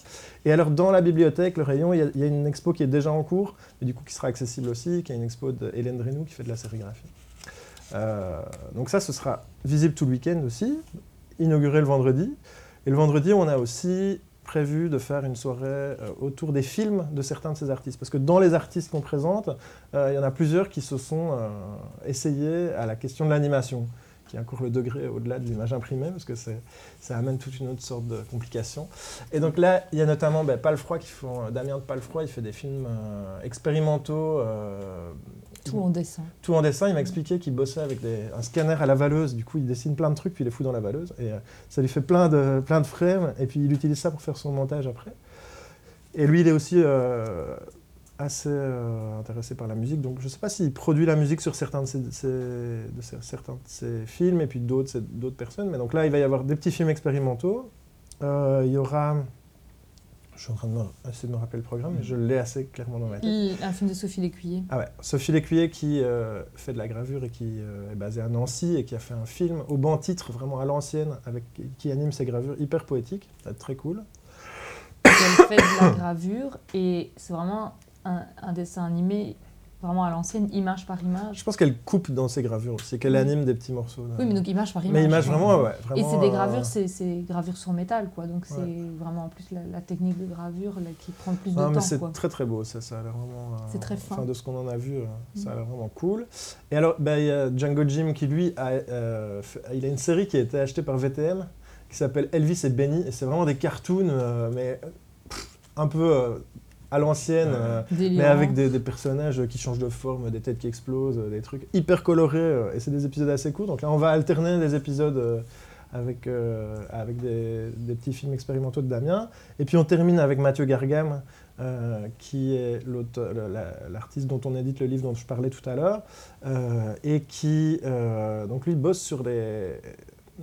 Et alors dans la bibliothèque, le rayon, il y, a, il y a une expo qui est déjà en cours, mais du coup qui sera accessible aussi, qui est une expo de Hélène Drenou qui fait de la sérigraphie. Euh, donc ça, ce sera visible tout le week-end aussi, inauguré le vendredi. Et le vendredi, on a aussi prévu de faire une soirée euh, autour des films de certains de ces artistes. Parce que dans les artistes qu'on présente, euh, il y en a plusieurs qui se sont essayés à la question de l'animation, qui est encore le degré au-delà de l'image imprimée, parce que ça amène toute une autre sorte de complication. Et donc là, il y a notamment ben, Palfroy, qui font, euh, Damien de Palfroy, il fait des films euh, expérimentaux, euh, Tout en dessin. tout en dessin. Il m'a expliqué qu'il bossait avec des- un scanner à la valeuse. Du coup, il dessine plein de trucs, puis il les fout dans la valeuse. Et euh, ça lui fait plein de, plein de frames. Et puis, il utilise ça pour faire son montage après. Et lui, il est aussi euh, assez euh, intéressé par la musique. Donc, je ne sais pas s'il produit la musique sur certains de ses, de ses- de ses- certains de ses films, et puis d'autres, personnes. Mais donc là, il va y avoir des petits films expérimentaux. Euh, il y aura... Je suis en train de me- essayer de me rappeler le programme, mais je l'ai assez clairement dans ma tête. Un film de Sophie Lécuyer. Ah ouais, Sophie Lécuyer qui euh, fait de la gravure et qui est basée à Nancy et qui a fait un film au banc titre vraiment à l'ancienne avec qui anime ses gravures hyper poétiques, ça va être très cool. Elle fait de la gravure et c'est vraiment un, un dessin animé vraiment à l'ancienne, image par image. Je pense qu'elle coupe dans ses gravures aussi, qu'elle anime des petits morceaux. là. Oui, mais donc image par image. Mais image vraiment, ouais. Et c'est des euh, gravures, c'est c'est gravure sur métal, quoi. Donc c'est vraiment en plus la, la technique de gravure là, qui prend le plus Non, de mais temps, c'est très très beau, ça, ça a l'air vraiment. euh, C'est très fin. Enfin, de ce qu'on en a vu, euh, ça a Mm. l'air vraiment cool. Et alors, bah, il y a Django Jim qui, lui, a, euh, fait- il a une série qui a été achetée par VTM qui s'appelle Elvis et Benny. Et c'est vraiment des cartoons, mais pff, un peu à l'ancienne. euh, mais avec des, des personnages qui changent de forme, des têtes qui explosent, euh, des trucs hyper colorés. euh, et c'est des épisodes assez courts. Donc là, on va alterner des épisodes euh, avec, euh, avec des, des petits films expérimentaux de Damien. Et puis on termine avec Mathieu Gargam, euh, qui est l'artiste dont on édite le livre dont je parlais tout à l'heure. euh, et qui, euh, donc lui, bosse sur les,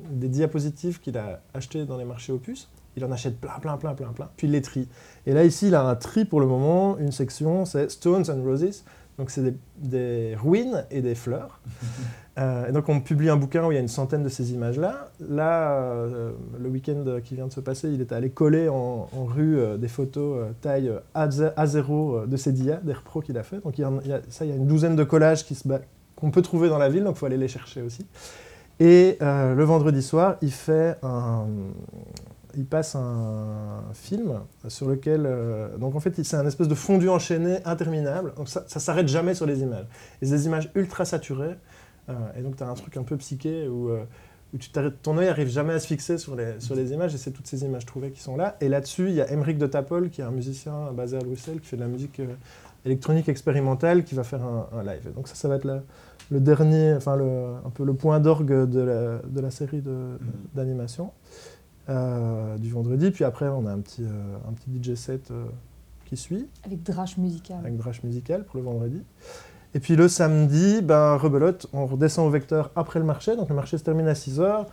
des diapositives qu'il a achetées dans les marchés opus. Il en achète plein, plein, plein, plein, plein. Puis il les trie. Et là, ici, il a un tri pour le moment, une section, c'est Stones and Roses. Donc, c'est des, des ruines et des fleurs. Euh, et donc, on publie un bouquin où il y a une centaine de ces images-là. Là, euh, le week-end qui vient de se passer, il est allé coller en, en rue euh, des photos taille euh, A0 A0, euh, de ses dia, des repros qu'il a fait. Donc, il y a, un- il y a- ça, il y a une douzaine de collages qu'on peut trouver dans la ville, donc il faut aller les chercher aussi. Et le vendredi soir, il fait un, il passe un film sur lequel, euh, donc en fait, c'est un espèce de fondu enchaîné interminable. Donc ça, ça s'arrête jamais sur les images. Et c'est des images ultra saturées. euh, et donc tu as un truc un peu psyché où, euh, où tu ton œil arrive jamais à se fixer sur les, sur les images. Et c'est toutes ces images trouvées qui sont là. Et là-dessus, il y a Emeric de Tapol, qui est un musicien basé à Bruxelles, qui fait de la musique électronique expérimentale, qui va faire un, un live. Et donc ça, ça va être la- le dernier, enfin le, un peu le point d'orgue de la, de la série de- d'animation euh, du vendredi. Puis après, on a un petit, euh, un petit DJ set euh, qui suit, Avec drache musicale. avec Drache Musical pour le vendredi. Et puis le samedi, ben, rebelote, on redescend au vecteur après le marché. Donc le marché se termine à 6h.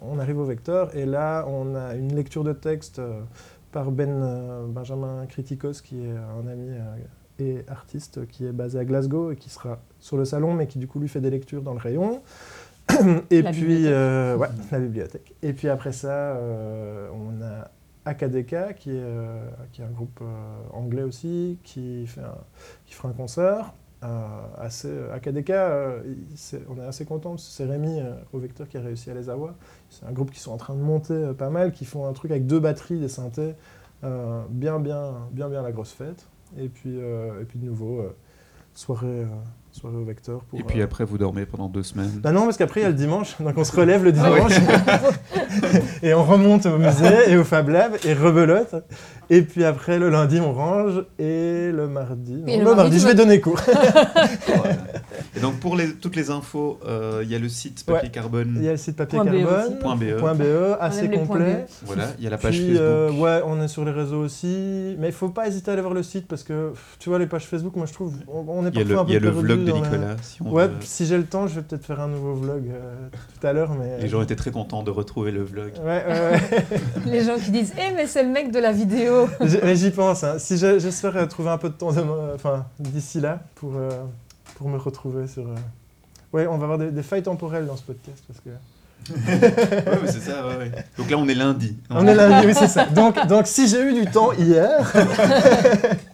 on arrive au vecteur et là, on a une lecture de texte euh, par Ben euh, Benjamin Criticos, qui est un ami euh, et artiste qui est basé à Glasgow et qui sera sur le salon, mais qui du coup lui fait des lectures dans le rayon. Et La puis, bibliothèque. euh, ouais, la bibliothèque. Et puis après ça, euh, on a Akadeka, qui est, euh, qui est un groupe anglais aussi, qui, fait un, qui fera un concert. Assez, il- on est assez content, c'est Rémi au Vecteur qui a réussi à les avoir. C'est un groupe qui sont en train de monter pas mal, qui font un truc avec deux batteries, des synthés, bien, bien, bien, bien la grosse fête. Et puis, et puis de nouveau, soirée, euh, Vecteur. Pour, Et puis euh, après, vous dormez pendant deux semaines. bah non, parce qu'après, il y a le dimanche, donc on se relève le dimanche, et on remonte au musée et au Fab Lab, et rebelote. Et puis après, le lundi, on range, et le mardi... non, Et le, le mardi, je vais donner cours. Voilà. Et donc pour les, toutes les infos, euh, il y a le site papier Il carbone. y a le site papier Point BE carbone, Point BE. point BE, assez complet. Voilà, il y a la page Puis, euh, Facebook. ouais, on est sur les réseaux aussi, mais il faut pas hésiter à aller voir le site parce que tu vois les pages Facebook, moi je trouve, on, on est parfois le, un peu il y a le perdu vlog de dans la- Nicolas. Si on Ouais, veut. si j'ai le temps, je vais peut-être faire un nouveau vlog euh, tout à l'heure, mais Les gens étaient très contents de retrouver le vlog. Ouais, ouais, ouais. Les gens qui disent Eh, mais c'est le mec de la vidéo mais J'y pense. hein. Si j'ai- j'espère trouver un peu de temps enfin, d'ici là pour, euh, pour me retrouver sur. euh, Ouais, on va avoir des, des failles temporelles dans ce podcast parce que. ouais, mais c'est ça, ouais, ouais. Donc là, on est lundi. On est lundi, oui, c'est ça. Donc, donc si j'ai eu du temps hier.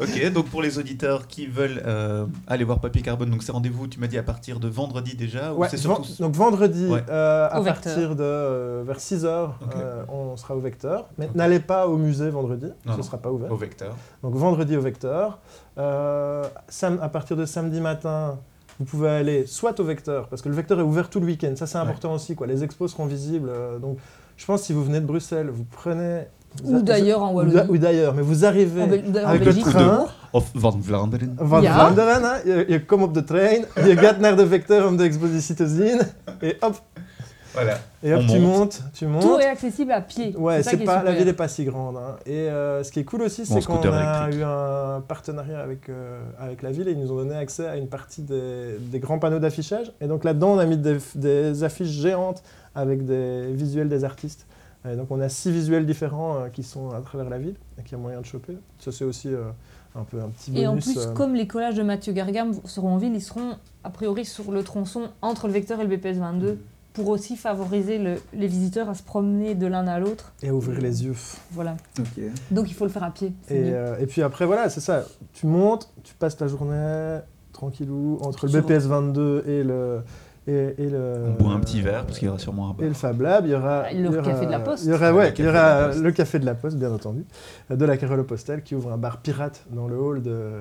Ok, donc pour les auditeurs qui veulent euh, aller voir Papier Carbone, donc c'est rendez-vous, tu m'as dit à partir de vendredi déjà ou Ouais, c'est surtout... donc vendredi, Ouais. euh, à Au Vecteur. partir de euh, vers 6h, Ok. on sera au Vecteur. Mais n'allez pas au musée vendredi, Non, ce ne sera pas ouvert. Au vecteur. Donc vendredi au Vecteur. Euh, sam- à partir de samedi matin, vous pouvez aller soit au Vecteur, parce que le Vecteur est ouvert tout le week-end. Ça, c'est Ouais. important aussi. Quoi. Les expos seront visibles. euh, donc, je pense que si vous venez de Bruxelles, vous prenez. Ou d'ailleurs en Wallonie. Ou d'ailleurs, mais vous arrivez En, Bel- en avec le train. Of Van Vlaanderen. Van Ja. Vlaanderen, hè. je, je komt op de trein, je gaat naar de Vecteur om de expositie te zien, et hop, Voilà. et hop On tu monte. montes, tu montes. Tout est accessible à pied. Ouais, c'est pas, la ville n'est pas si grande. hein. Et euh, ce qui est cool aussi, c'est qu'on a électrique. eu un partenariat avec, euh, avec la ville et ils nous ont donné accès à une partie des, des grands panneaux d'affichage. Et donc là-dedans, on a mis des, des affiches géantes avec des visuels des artistes. Et donc on a six visuels différents euh, qui sont à travers la ville et qu'il y a moyen de choper. Ça, c'est aussi euh, un peu un petit bonus. Et en plus, euh, comme les collages de Mathieu Gargam seront en ville, ils seront a priori sur le tronçon entre le vecteur et le BPS 22 pour aussi favoriser le- les visiteurs à se promener de l'un à l'autre. Et à ouvrir les yeux. Voilà. Donc il faut le faire à pied. Et, euh, et puis après, voilà, c'est ça. Tu montes, tu passes ta journée tranquillou entre le BPS 22 et le. Et, et le On boit un petit verre parce qu'il y aura sûrement un Et bar. le Fab Lab, il y aura. Ah, le il y aura- café de la Poste. Il y aura, Le ouais, café il y de la aura Poste. le café de la Poste, bien entendu, de la Carole Postal qui ouvre un bar pirate dans le hall de,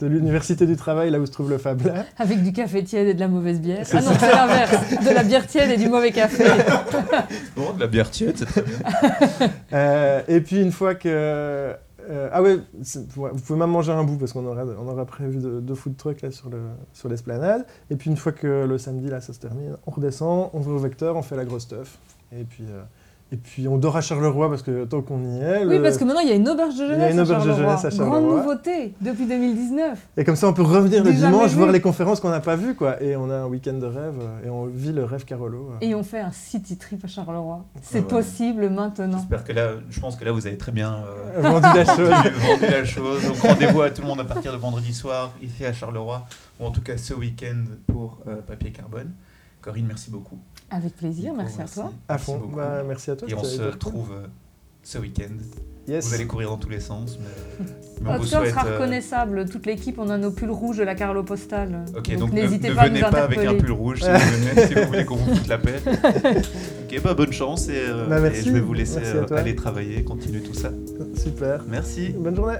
de l'Université du Travail, là où se trouve le Fab Lab. Avec du café tiède et de la mauvaise bière. Ah non, c'est l'inverse. De la bière tiède et du mauvais café. Bon, de la bière tiède, c'est très bien. Euh, et puis une fois que. Euh, ah ouais, vous pouvez même manger un bout parce qu'on aura, on prévu de, de food truck là sur, le, sur l'esplanade. Et puis une fois que le samedi là ça se termine, on redescend, on va au vecteur, on fait la grosse stuff. Et puis, euh, et puis on dort à Charleroi parce que tant qu'on y est. Oui, parce que maintenant il y a une auberge de Il y a jeunesse, une à auberge de Charleroi. jeunesse à Grande Charleroi. nouveauté depuis 2019. Et comme ça on peut revenir le dimanche voir les conférences qu'on n'a pas vues quoi. Et on a un week-end de rêve euh, et on vit le rêve Carolo. euh. Et on fait un city trip à Charleroi. C'est ouais. possible maintenant. J'espère que là, je pense que là, vous avez très bien euh, Vendu la chose. vendu la chose. Donc rendez-vous à tout le monde à partir de vendredi soir ici à Charleroi, ou en tout cas ce week-end pour euh, Papier Carbone. Corinne, merci beaucoup. Avec plaisir, merci à toi. À Merci fond. beaucoup. Bah, merci à toi. Et on se cool. retrouve euh, ce week-end. Yes. Vous allez courir dans tous les sens, mais, mais on En vous tout cas, on souhaite. sera euh, reconnaissable. Toute l'équipe, on a nos pulls rouges de la Carlo Postale. Ok, donc, n'hésitez ne pas à venez nous pas avec un pull rouge si vous, venez, si vous voulez qu'on vous foute la paix. ok, bah bonne chance et, euh, Bah, merci. et je vais vous laisser Merci aller travailler, continuer tout ça. Super. Merci. Bonne journée.